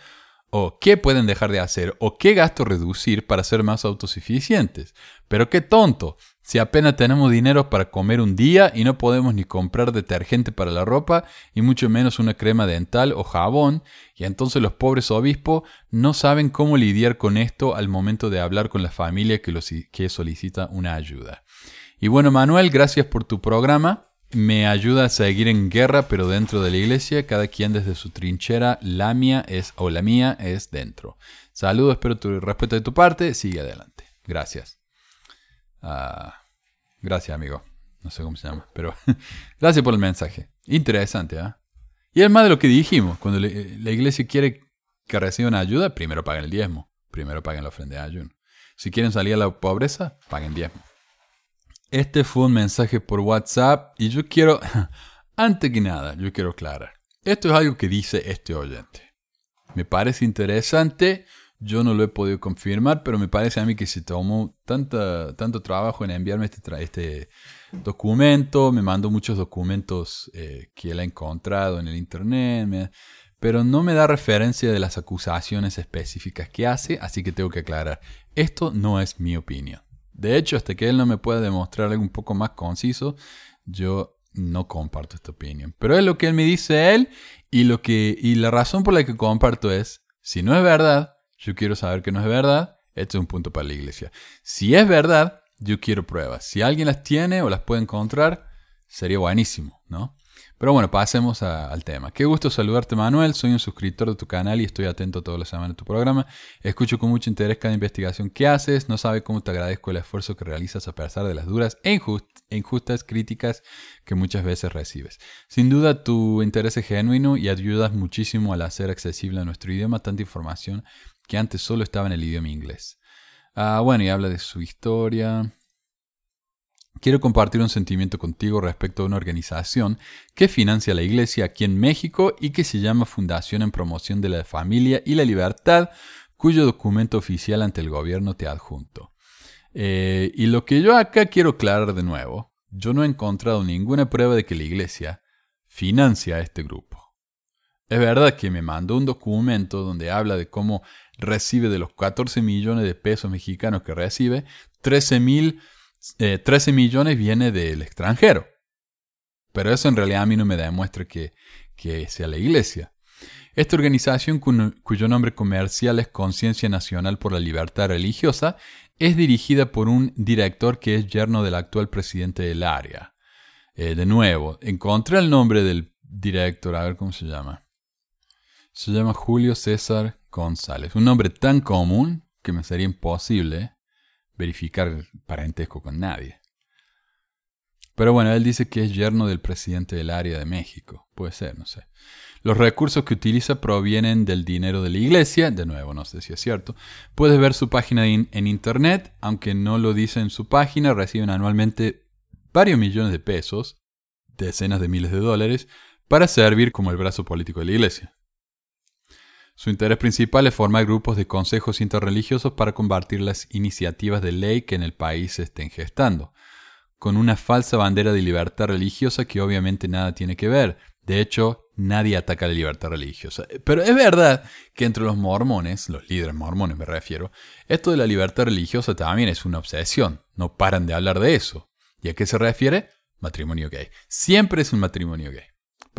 o qué pueden dejar de hacer o qué gasto reducir para ser más autosuficientes. Pero qué tonto, si apenas tenemos dinero para comer un día y no podemos ni comprar detergente para la ropa y mucho menos una crema dental o jabón, y entonces los pobres obispos no saben cómo lidiar con esto al momento de hablar con la familia que, solicita una ayuda. Y bueno, Manuel, gracias por tu programa me ayuda a seguir en guerra, pero dentro de la iglesia, cada quien desde su trinchera, la mía es, o la mía es dentro. Saludos, espero tu respeto de tu parte, sigue adelante. Gracias. Ah, gracias, amigo. No sé cómo se llama, pero *laughs* gracias por el mensaje. Interesante, ¿ah? Y es más de lo que dijimos, cuando la iglesia quiere que reciban ayuda, primero paguen el diezmo, primero paguen la ofrenda de ayuno. Si quieren salir a la pobreza, paguen diezmo. Este fue un mensaje por WhatsApp y yo quiero, *laughs* antes que nada, yo quiero aclarar. Esto es algo que dice este oyente. Me parece interesante, yo no lo he podido confirmar, pero me parece a mí que se tomó tanto trabajo en enviarme este, este documento, me mandó muchos documentos eh, que él ha encontrado en el internet, pero no me da referencia de las acusaciones específicas que hace, así que tengo que aclarar. Esto no es mi opinión. De hecho, hasta que él no me pueda demostrar algo un poco más conciso, yo no comparto esta opinión. Pero es lo que él me dice él y, lo que, y la razón por la que comparto es, si no es verdad, yo quiero saber que no es verdad, este es un punto para la iglesia. Si es verdad, yo quiero pruebas. Si alguien las tiene o las puede encontrar, sería buenísimo, ¿no? Pero bueno, pasemos al tema. Qué gusto saludarte, Manuel. Soy un suscriptor de tu canal y estoy atento toda la semana a tu programa. Escucho con mucho interés cada investigación que haces. No sabe cómo te agradezco el esfuerzo que realizas a pesar de las duras e, e injustas críticas que muchas veces recibes. Sin duda, tu interés es genuino y ayudas muchísimo al hacer accesible a nuestro idioma tanta información que antes solo estaba en el idioma inglés. Ah, bueno, y habla de su historia. Quiero compartir un sentimiento contigo respecto a una organización que financia la iglesia aquí en México y que se llama Fundación en Promoción de la Familia y la Libertad, cuyo documento oficial ante el gobierno te adjunto. Eh, y lo que yo acá quiero aclarar de nuevo, yo no he encontrado ninguna prueba de que la iglesia financia a este grupo. Es verdad que me mandó un documento donde habla de cómo recibe de los 14 millones de pesos mexicanos que recibe, 13 mil 13 eh, millones viene del extranjero. Pero eso en realidad a mí no me demuestra que, que sea la iglesia. Esta organización, cuyo nombre comercial es Conciencia Nacional por la Libertad Religiosa, es dirigida por un director que es yerno del actual presidente del área. Eh, de nuevo, encontré el nombre del director, a ver cómo se llama. Se llama Julio César González. Un nombre tan común que me sería imposible verificar parentesco con nadie. Pero bueno, él dice que es yerno del presidente del área de México. Puede ser, no sé. Los recursos que utiliza provienen del dinero de la iglesia. De nuevo, no sé si es cierto. Puedes ver su página en internet. Aunque no lo dice en su página, reciben anualmente varios millones de pesos, decenas de miles de dólares, para servir como el brazo político de la iglesia. Su interés principal es formar grupos de consejos interreligiosos para combatir las iniciativas de ley que en el país se estén gestando, con una falsa bandera de libertad religiosa que obviamente nada tiene que ver. De hecho, nadie ataca la libertad religiosa. Pero es verdad que entre los mormones, los líderes mormones me refiero, esto de la libertad religiosa también es una obsesión. No paran de hablar de eso. ¿Y a qué se refiere? Matrimonio gay. Siempre es un matrimonio gay.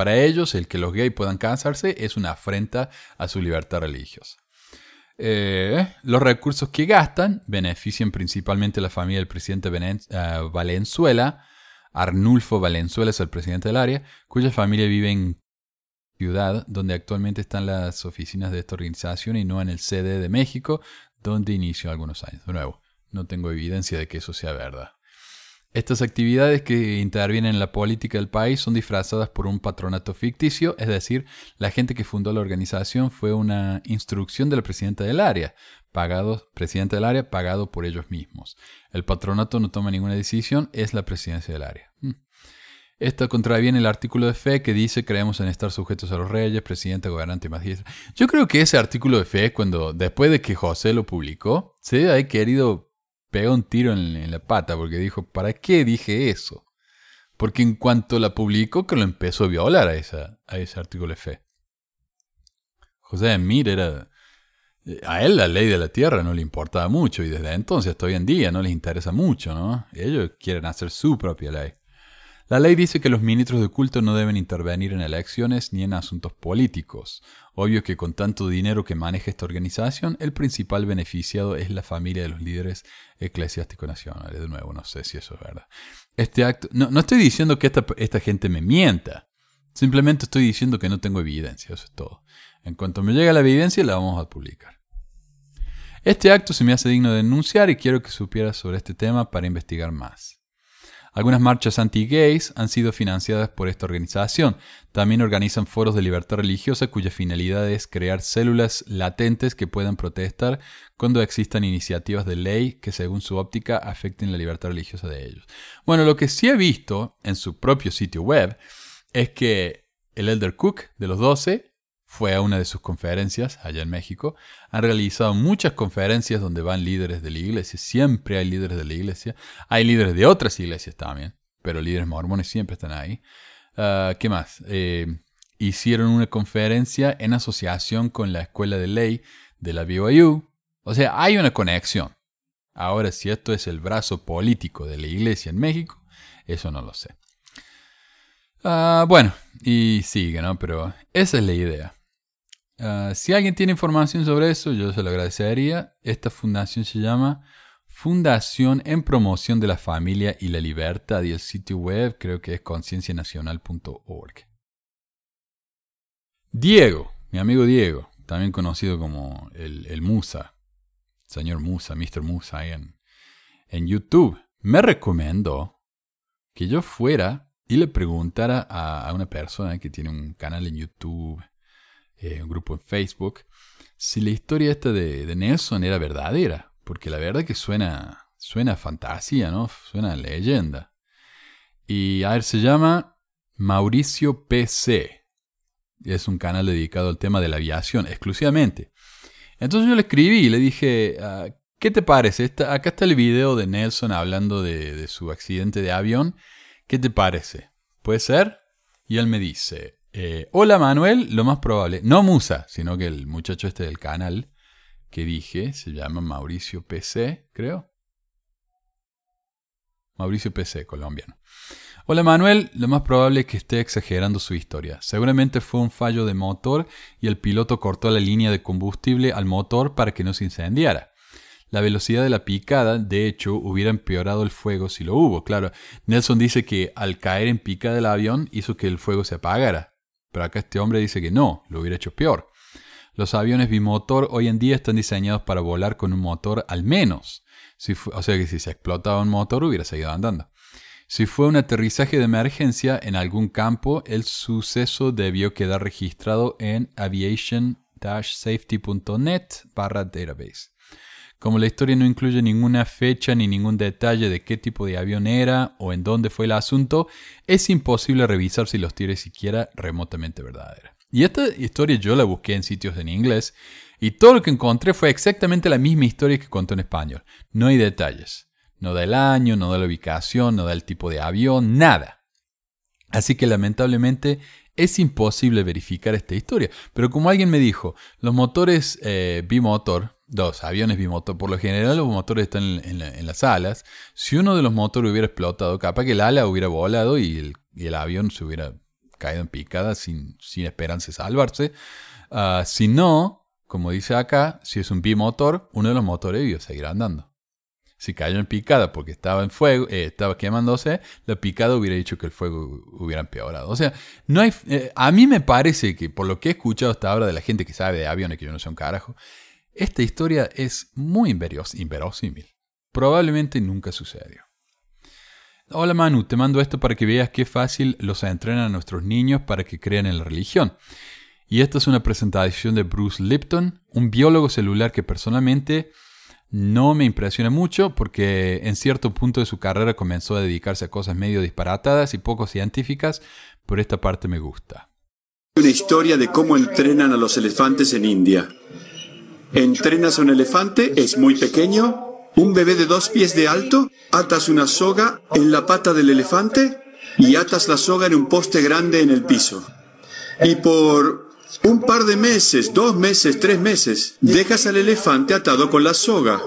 Para ellos, el que los gays puedan casarse es una afrenta a su libertad religiosa. Eh, los recursos que gastan benefician principalmente a la familia del presidente eh, Valenzuela. Arnulfo Valenzuela es el presidente del área, cuya familia vive en ciudad donde actualmente están las oficinas de esta organización y no en el CD de México, donde inició algunos años. De nuevo, no tengo evidencia de que eso sea verdad. Estas actividades que intervienen en la política del país son disfrazadas por un patronato ficticio, es decir, la gente que fundó la organización fue una instrucción del presidente del área, pagado, presidente del área, pagado por ellos mismos. El patronato no toma ninguna decisión, es la presidencia del área. Hmm. Esto contraviene el artículo de fe que dice creemos en estar sujetos a los reyes, presidente, gobernante y magistrado. Yo creo que ese artículo de fe, cuando después de que José lo publicó, se ha querido pegó un tiro en, la pata porque dijo, ¿para qué dije eso? Porque en cuanto la publicó, que lo empezó a violar a, esa, a ese artículo de fe. José de Mir era... A él la ley de la tierra no le importaba mucho y desde entonces hasta hoy en día no les interesa mucho, ¿no? Ellos quieren hacer su propia ley. La ley dice que los ministros de culto no deben intervenir en elecciones ni en asuntos políticos. Obvio que con tanto dinero que maneja esta organización, el principal beneficiado es la familia de los líderes eclesiásticos nacionales. De nuevo, no sé si eso es verdad. Este acto, no, estoy diciendo que esta, esta gente me mienta. Simplemente estoy diciendo que no tengo evidencia, eso es todo. En cuanto me llegue la evidencia, la vamos a publicar. Este acto se me hace digno de denunciar y quiero que supieras sobre este tema para investigar más. Algunas marchas anti-gays han sido financiadas por esta organización. También organizan foros de libertad religiosa cuya finalidad es crear células latentes que puedan protestar cuando existan iniciativas de ley que según su óptica afecten la libertad religiosa de ellos. Bueno, lo que sí he visto en su propio sitio web es que el Elder Cook de los 12 fue a una de sus conferencias allá en México. Han realizado muchas conferencias donde van líderes de la iglesia. Siempre hay líderes de la iglesia. Hay líderes de otras iglesias también, pero líderes mormones siempre están ahí. Ah, ¿Qué más? Eh, hicieron una conferencia en asociación con la Escuela de Ley de la BYU. O sea, hay una conexión. Ahora, si esto es el brazo político de la iglesia en México, eso no lo sé. Ah, bueno, y sigue, ¿no? Pero esa es la idea. Ah, si alguien tiene información sobre eso, yo se lo agradecería. Esta fundación se llama Fundación en Promoción de la Familia y la Libertad y el sitio web creo que es conciencianacional.org. Diego, mi amigo Diego, también conocido como el, Musa, señor Musa, Mr. Musa en, en YouTube, me recomendó que yo fuera y le preguntara a, una persona que tiene un canal en YouTube, eh, un grupo en Facebook, si la historia esta de, Nelson era verdadera. Porque la verdad que suena, suena fantasía, ¿no? Suena leyenda. Y a ver, se llama Mauricio PC. Es un canal dedicado al tema de la aviación exclusivamente. Entonces yo le escribí y le dije, ah, ¿qué te parece? acá está el video de Nelson hablando de, su accidente de avión. ¿Qué te parece? ¿Puede ser? Y él me dice, eh, hola Manuel, lo más probable, no Musa, sino que el muchacho este del canal, que dije se llama Mauricio PC, creo. Mauricio PC, colombiano. Hola Manuel, lo más probable es que esté exagerando su historia. Seguramente fue un fallo de motor y el piloto cortó la línea de combustible al motor para que no se incendiara. La velocidad de la picada, de hecho, hubiera empeorado el fuego si lo hubo. Claro, Nelson dice que al caer en picada el avión hizo que el fuego se apagara. Pero acá este hombre dice que no, lo hubiera hecho peor. Los aviones bimotor hoy en día están diseñados para volar con un motor al menos. o sea que si se explotaba un motor hubiera seguido andando. Si fue un aterrizaje de emergencia en algún campo, el suceso debió quedar registrado en aviation-safety.net barra database. Como la historia no incluye ninguna fecha ni ningún detalle de qué tipo de avión era o en dónde fue el asunto, es imposible revisar si los tiros siquiera remotamente verdadera. Y esta historia yo la busqué en sitios en inglés y todo lo que encontré fue exactamente la misma historia que contó en español. No hay detalles. No da el año, no da la ubicación, no da el tipo de avión, nada. Así que lamentablemente es imposible verificar esta historia. Pero como alguien me dijo, los motores eh, bimotor, dos aviones bimotor, por lo general los motores están en, las alas. Si uno de los motores hubiera explotado, capaz que el ala hubiera volado y el avión se hubiera caído en picada sin, sin esperanza de salvarse. Ah, si no, como dice acá, si es un bimotor, uno de los motores iba a seguir andando. Si cayó en picada porque estaba en fuego, eh, estaba quemándose, la picada hubiera dicho que el fuego hubiera empeorado. O sea, no hay, eh, a mí me parece que por lo que he escuchado hasta ahora de la gente que sabe de aviones, que yo no sé un carajo, esta historia es muy inverosímil. Probablemente nunca sucedió. Hola Manu, te mando esto para que veas qué fácil los entrenan a nuestros niños para que crean en la religión. Y esta es una presentación de Bruce Lipton, un biólogo celular que personalmente no me impresiona mucho porque en cierto punto de su carrera comenzó a dedicarse a cosas medio disparatadas y poco científicas, pero esta parte me gusta. Una historia de cómo entrenan a los elefantes en India. Entrenas a un elefante, es muy pequeño, un bebé de dos pies de alto, atas una soga en la pata del elefante y atas la soga en un poste grande en el piso. Y por un par de meses, dos meses, tres meses, dejas al elefante atado con la soga.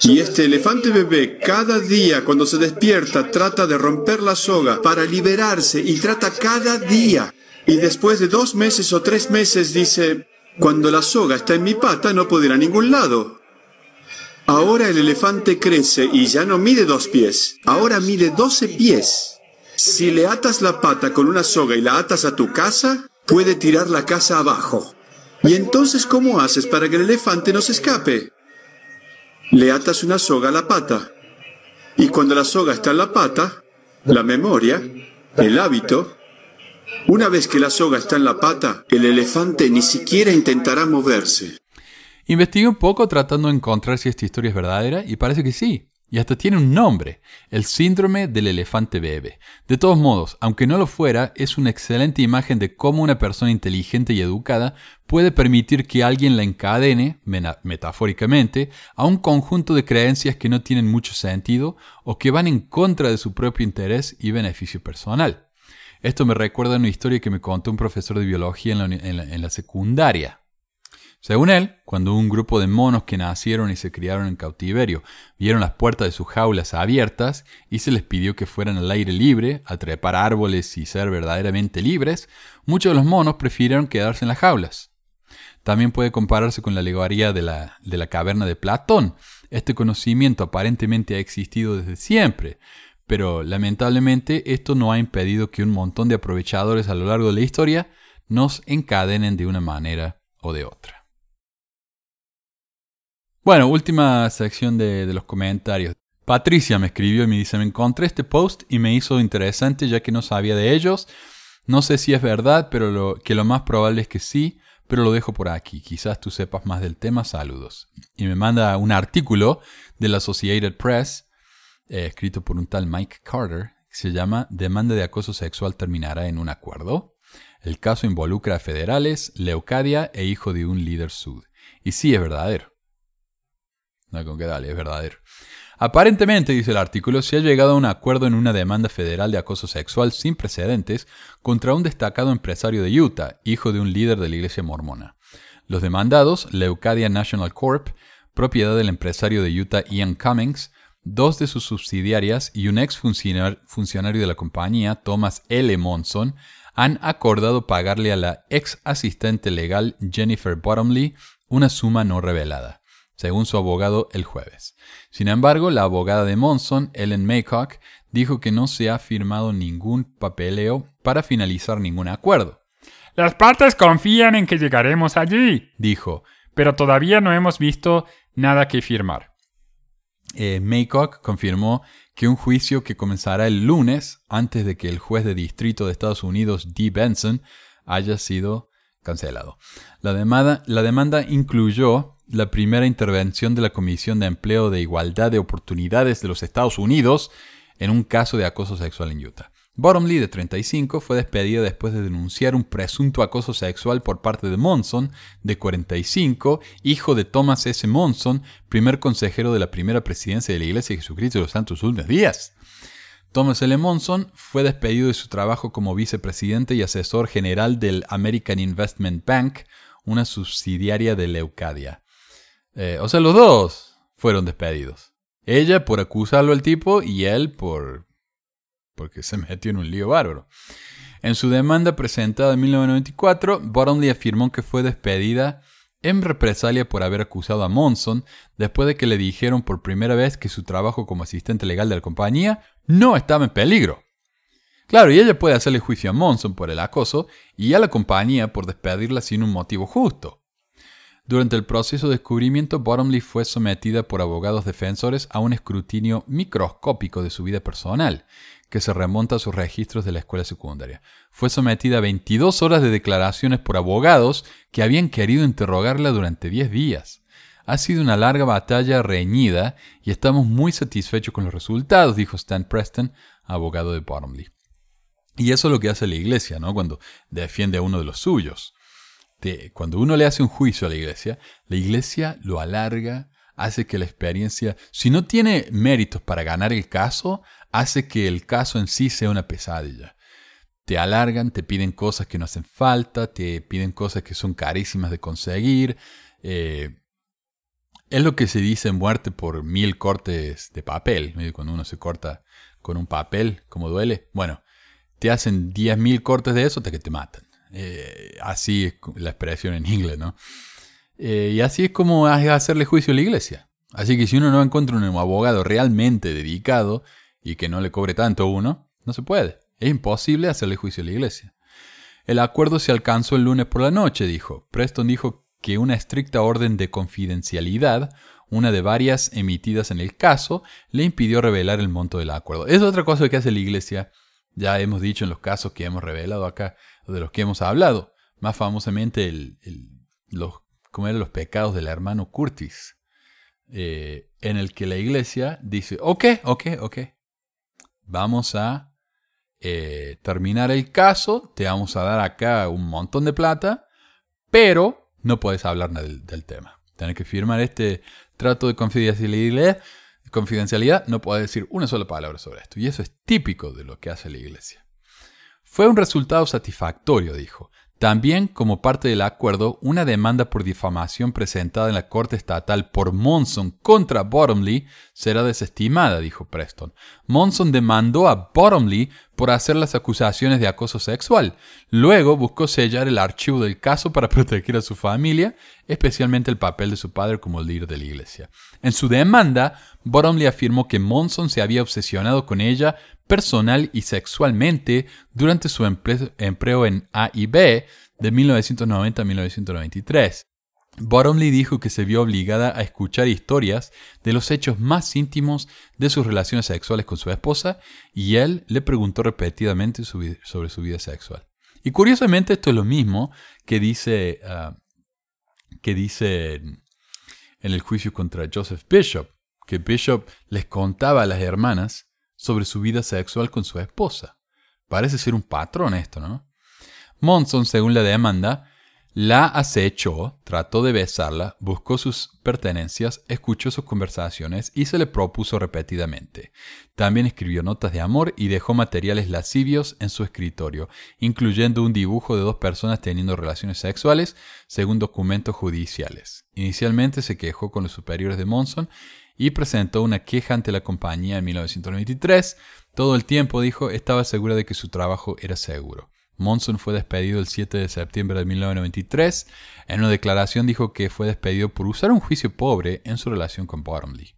Y este elefante bebé cada día cuando se despierta trata de romper la soga para liberarse y trata cada día. Y después de dos meses o tres meses dice, cuando la soga está en mi pata no puedo ir a ningún lado. Ahora el elefante crece y ya no mide dos pies, ahora mide doce pies. Si le atas la pata con una soga y la atas a tu casa, puede tirar la casa abajo. ¿Y entonces cómo haces para que el elefante no se escape? Le atas una soga a la pata. Y cuando la soga está en la pata, la memoria, el hábito, una vez que la soga está en la pata, el elefante ni siquiera intentará moverse. Investigué un poco tratando de encontrar si esta historia es verdadera y parece que sí. Y hasta tiene un nombre, el síndrome del elefante bebé. De todos modos, aunque no lo fuera, es una excelente imagen de cómo una persona inteligente y educada puede permitir que alguien la encadene, metafóricamente, a un conjunto de creencias que no tienen mucho sentido o que van en contra de su propio interés y beneficio personal. Esto me recuerda a una historia que me contó un profesor de biología en la secundaria Según él, cuando un grupo de monos que nacieron y se criaron en cautiverio vieron las puertas de sus jaulas abiertas y se les pidió que fueran al aire libre, a trepar árboles y ser verdaderamente libres, muchos de los monos prefirieron quedarse en las jaulas. También puede compararse con la alegoría de la, de la caverna de Platón. Este conocimiento aparentemente ha existido desde siempre, pero lamentablemente esto no ha impedido que un montón de aprovechadores a lo largo de la historia nos encadenen de una manera o de otra. Bueno, última sección de, los comentarios. Patricia me escribió y me dice, me encontré este post y me hizo interesante ya que no sabía de ellos. No sé si es verdad, pero lo, que lo más probable es que sí, pero lo dejo por aquí. Quizás tú sepas más del tema. Saludos. Y me manda un artículo de la Associated Press, eh, escrito por un tal Mike Carter, se llama Demanda de acoso sexual terminará en un acuerdo. El caso involucra a federales, Leucadia e hijo de un líder sud. Y sí es verdadero. No, con qué dale, es verdadero. Aparentemente, dice el artículo, se ha llegado a un acuerdo en una demanda federal de acoso sexual sin precedentes contra un destacado empresario de Utah, hijo de un líder de la iglesia mormona. Los demandados, Leucadia National Corp., propiedad del empresario de Utah Ian Cummings, dos de sus subsidiarias y un ex funcionario de la compañía, Thomas L. Monson, han acordado pagarle a la ex asistente legal Jennifer Bottomley una suma no revelada según su abogado el jueves. Sin embargo, la abogada de Monson, Ellen Maycock, dijo que no se ha firmado ningún papeleo para finalizar ningún acuerdo. Las partes confían en que llegaremos allí, dijo, pero todavía no hemos visto nada que firmar. Eh, Maycock confirmó que un juicio que comenzará el lunes, antes de que el juez de distrito de Estados Unidos, Dee Benson, haya sido cancelado. La demanda, la demanda incluyó la primera intervención de la Comisión de Empleo de Igualdad de Oportunidades de los Estados Unidos en un caso de acoso sexual en Utah. Bottomley, de 35, fue despedida después de denunciar un presunto acoso sexual por parte de Monson, de 45, hijo de Thomas S. Monson, primer consejero de la primera presidencia de la Iglesia de Jesucristo de los Santos Últimos Días. Thomas L. Monson fue despedido de su trabajo como vicepresidente y asesor general del American Investment Bank, una subsidiaria de Leucadia. Eh, o sea, los dos fueron despedidos. Ella por acusarlo al tipo y él por... porque se metió en un lío bárbaro. En su demanda presentada en 1994, Bottomley afirmó que fue despedida en represalia por haber acusado a Monson después de que le dijeron por primera vez que su trabajo como asistente legal de la compañía no estaba en peligro. Claro, y ella puede hacerle juicio a Monson por el acoso y a la compañía por despedirla sin un motivo justo. Durante el proceso de descubrimiento, Bottomley fue sometida por abogados defensores a un escrutinio microscópico de su vida personal, que se remonta a sus registros de la escuela secundaria. Fue sometida a 22 horas de declaraciones por abogados que habían querido interrogarla durante 10 días. Ha sido una larga batalla reñida y estamos muy satisfechos con los resultados, dijo Stan Preston, abogado de Bottomley. Y eso es lo que hace la iglesia, ¿no? Cuando defiende a uno de los suyos cuando uno le hace un juicio a la iglesia, la iglesia lo alarga, hace que la experiencia, si no tiene méritos para ganar el caso, hace que el caso en sí sea una pesadilla. Te alargan, te piden cosas que no hacen falta, te piden cosas que son carísimas de conseguir. Eh, es lo que se dice muerte por mil cortes de papel. Cuando uno se corta con un papel, como duele. Bueno, te hacen diez mil cortes de eso hasta que te matan. Eh, así es la expresión en inglés, ¿no? Eh, y así es como hacerle juicio a la iglesia. Así que si uno no encuentra un abogado realmente dedicado y que no le cobre tanto a uno, no se puede. Es imposible hacerle juicio a la iglesia. El acuerdo se alcanzó el lunes por la noche, dijo. Preston dijo que una estricta orden de confidencialidad, una de varias emitidas en el caso, le impidió revelar el monto del acuerdo. Es otra cosa que hace la iglesia. Ya hemos dicho en los casos que hemos revelado acá de los que hemos hablado. Más famosamente el, los, como eran los pecados del hermano Curtis, eh, en el que la iglesia dice, ok, ok, ok, vamos a eh, terminar el caso, te vamos a dar acá un montón de plata, pero no puedes hablar del, del tema. Tienes que firmar este trato de confidencialidad, confidencialidad, no puedes decir una sola palabra sobre esto. Y eso es típico de lo que hace la iglesia. Fue un resultado satisfactorio, dijo. También, como parte del acuerdo, una demanda por difamación presentada en la Corte Estatal por Monson contra Bottomley será desestimada, dijo Preston. Monson demandó a Bottomley por hacer las acusaciones de acoso sexual. Luego buscó sellar el archivo del caso para *laughs* proteger a su familia, especialmente el papel de su padre como líder de la iglesia. En su demanda, Bottomley afirmó que Monson se había obsesionado con ella personal y sexualmente durante su empleo en A y B de 1990 a 1993. Bottomley dijo que se vio obligada a escuchar historias de los hechos más íntimos de sus relaciones sexuales con su esposa y él le preguntó repetidamente sobre su vida sexual. Y curiosamente esto es lo mismo que dice, ah, que dice en el juicio contra Joseph Bishop, que Bishop les contaba a las hermanas sobre su vida sexual con su esposa. Parece ser un patrón esto, ¿no? Monson, según la demanda, la acechó, trató de besarla, buscó sus pertenencias, escuchó sus conversaciones y se le propuso repetidamente. También escribió notas de amor y dejó materiales lascivios en su escritorio, incluyendo un dibujo de dos personas teniendo relaciones sexuales, según documentos judiciales. Inicialmente se quejó con los superiores de Monson y presentó una queja ante la compañía en 1993. Todo el tiempo, dijo, estaba segura de que su trabajo era seguro. Monson fue despedido el 7 de septiembre de 1993. En una declaración dijo que fue despedido por usar un juicio pobre en su relación con Bottomley.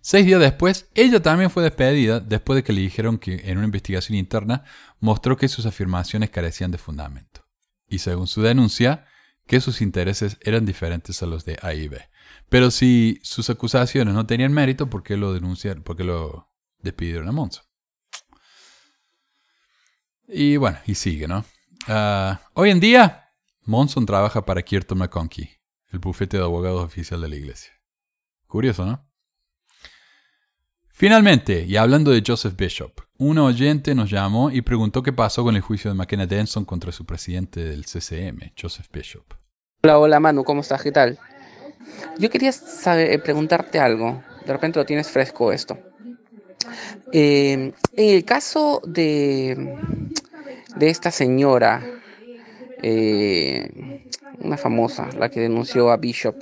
Seis días después, ella también fue despedida después de que le dijeron que en una investigación interna mostró que sus afirmaciones carecían de fundamento. Y según su denuncia, que sus intereses eran diferentes a los de A y B. Pero si sus acusaciones no tenían mérito, ¿por qué lo denunciaron? ¿Por qué lo despidieron a Monson? Y bueno, y sigue, ¿no? Ah, hoy en día, Monson trabaja para Kierton McConkie, el bufete de abogados oficial de la iglesia. Curioso, ¿no? Finalmente, y hablando de Joseph Bishop, un oyente nos llamó y preguntó qué pasó con el juicio de McKenna Denson contra su presidente del CCM, Joseph Bishop. Hola, hola Manu, ¿cómo estás? ¿Qué tal? Yo quería saber, eh, preguntarte algo. De repente lo tienes fresco esto. Eh, en el caso de, de esta señora, eh, una famosa, la que denunció a Bishop,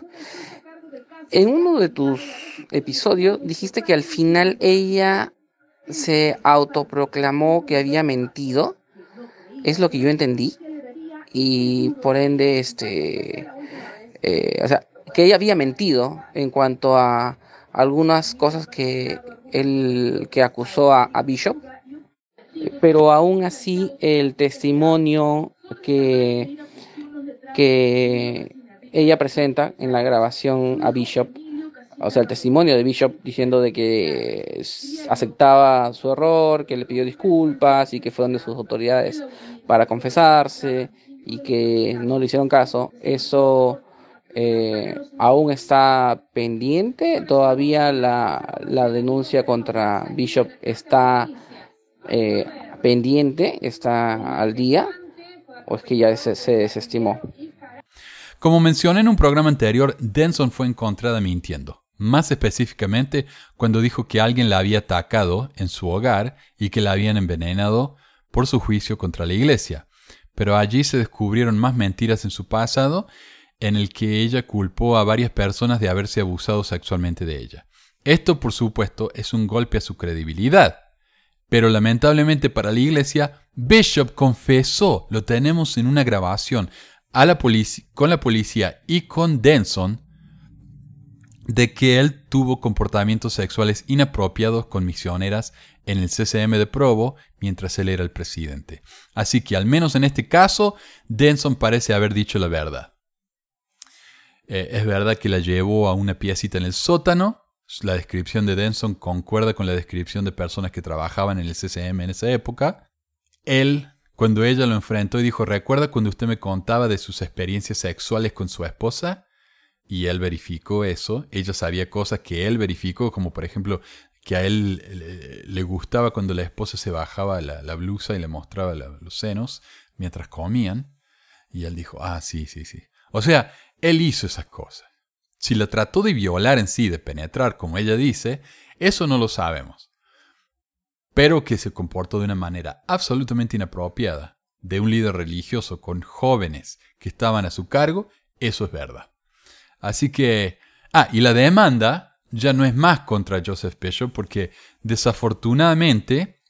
en uno de tus episodios dijiste que al final ella se autoproclamó que había mentido. Es lo que yo entendí. Y por ende, este, o sea, que ella había mentido en cuanto a algunas cosas que él que acusó a, Bishop, pero aún así el testimonio que, que ella presenta en la grabación a Bishop, o sea, el testimonio de Bishop diciendo de que aceptaba su error, que le pidió disculpas y que fueron de sus autoridades para confesarse y que no le hicieron caso, eso eh, aún está pendiente, todavía la, denuncia contra Bishop está eh, pendiente, está al día, o es que ya se, se desestimó. Como mencioné en un programa anterior, Denson fue encontrada mintiendo, más específicamente cuando dijo que alguien la había atacado en su hogar y que la habían envenenado por su juicio contra la iglesia. Pero allí se descubrieron más mentiras en su pasado en el que ella culpó a varias personas de haberse abusado sexualmente de ella. Esto, por supuesto, es un golpe a su credibilidad. Pero lamentablemente para la iglesia, Bishop confesó, lo tenemos en una grabación, a la con la policía y con Denson, de que él tuvo comportamientos sexuales inapropiados con misioneras en el CCM de Provo mientras él era el presidente. Así que al menos en este caso, Denson parece haber dicho la verdad. Eh, es verdad que la llevó a una piecita en el sótano. La descripción de Denson concuerda con la descripción de personas que trabajaban en el CCM en esa época. Él, cuando ella lo enfrentó y dijo, ¿recuerda cuando usted me contaba de sus experiencias sexuales con su esposa? Y él verificó eso. Ella sabía cosas que él verificó, como por ejemplo que a él le gustaba cuando la esposa se bajaba la, blusa y le mostraba los senos mientras comían. Y él dijo, ah, sí, sí, sí. O sea, él hizo esas cosas. Si la trató de violar en sí, de penetrar, como ella dice, eso no lo sabemos. Pero que se comportó de una manera absolutamente inapropiada, de un líder religioso con jóvenes que estaban a su cargo, eso es verdad. Así que, ah, y la demanda ya no es más contra Joseph Bishop porque desafortunadamente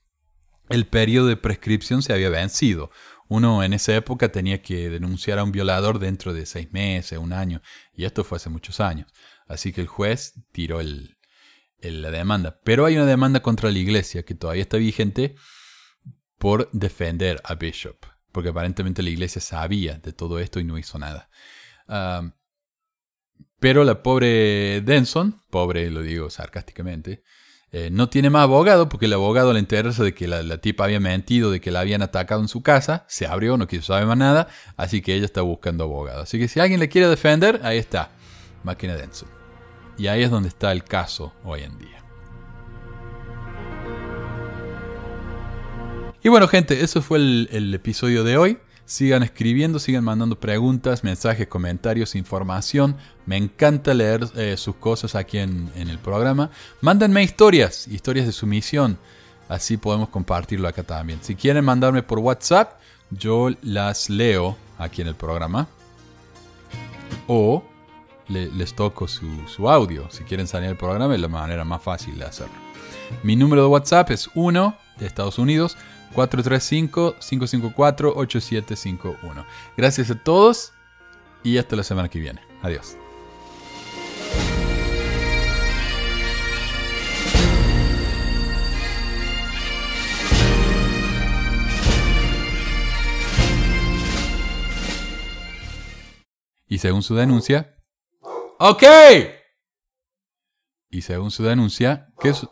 el periodo de prescripción se había vencido. Uno en esa época tenía que denunciar a un violador dentro de seis meses, un año, y esto fue hace muchos años. Así que el juez tiró el, la demanda. Pero hay una demanda contra la iglesia que todavía está vigente por defender a Bishop, porque aparentemente la iglesia sabía de todo esto y no hizo nada. pero la pobre Denson, pobre lo digo sarcásticamente, eh, no tiene más abogado porque el abogado le interesa de que la, tipa había mentido, de que la habían atacado en su casa, se abrió, no quiso saber más nada, así que ella está buscando abogado. Así que si alguien le quiere defender, ahí está, Máquina Denson. Y ahí es donde está el caso hoy en día. Y bueno gente, eso fue el, episodio de hoy. Sigan escribiendo, sigan mandando preguntas, mensajes, comentarios, información. Me encanta leer eh, sus cosas aquí en, el programa. Mándenme historias, historias de su misión. Así podemos compartirlo acá también. Si quieren mandarme por WhatsApp, yo las leo aquí en el programa. O les toco su, su audio. Si quieren salir del programa es la manera más fácil de hacerlo. Mi número de WhatsApp es 1 de Estados Unidos 435-554-8751. Gracias a todos y hasta la semana que viene. Adiós. Y según su denuncia... ¡Ok! Y según su denuncia, ¿qué es?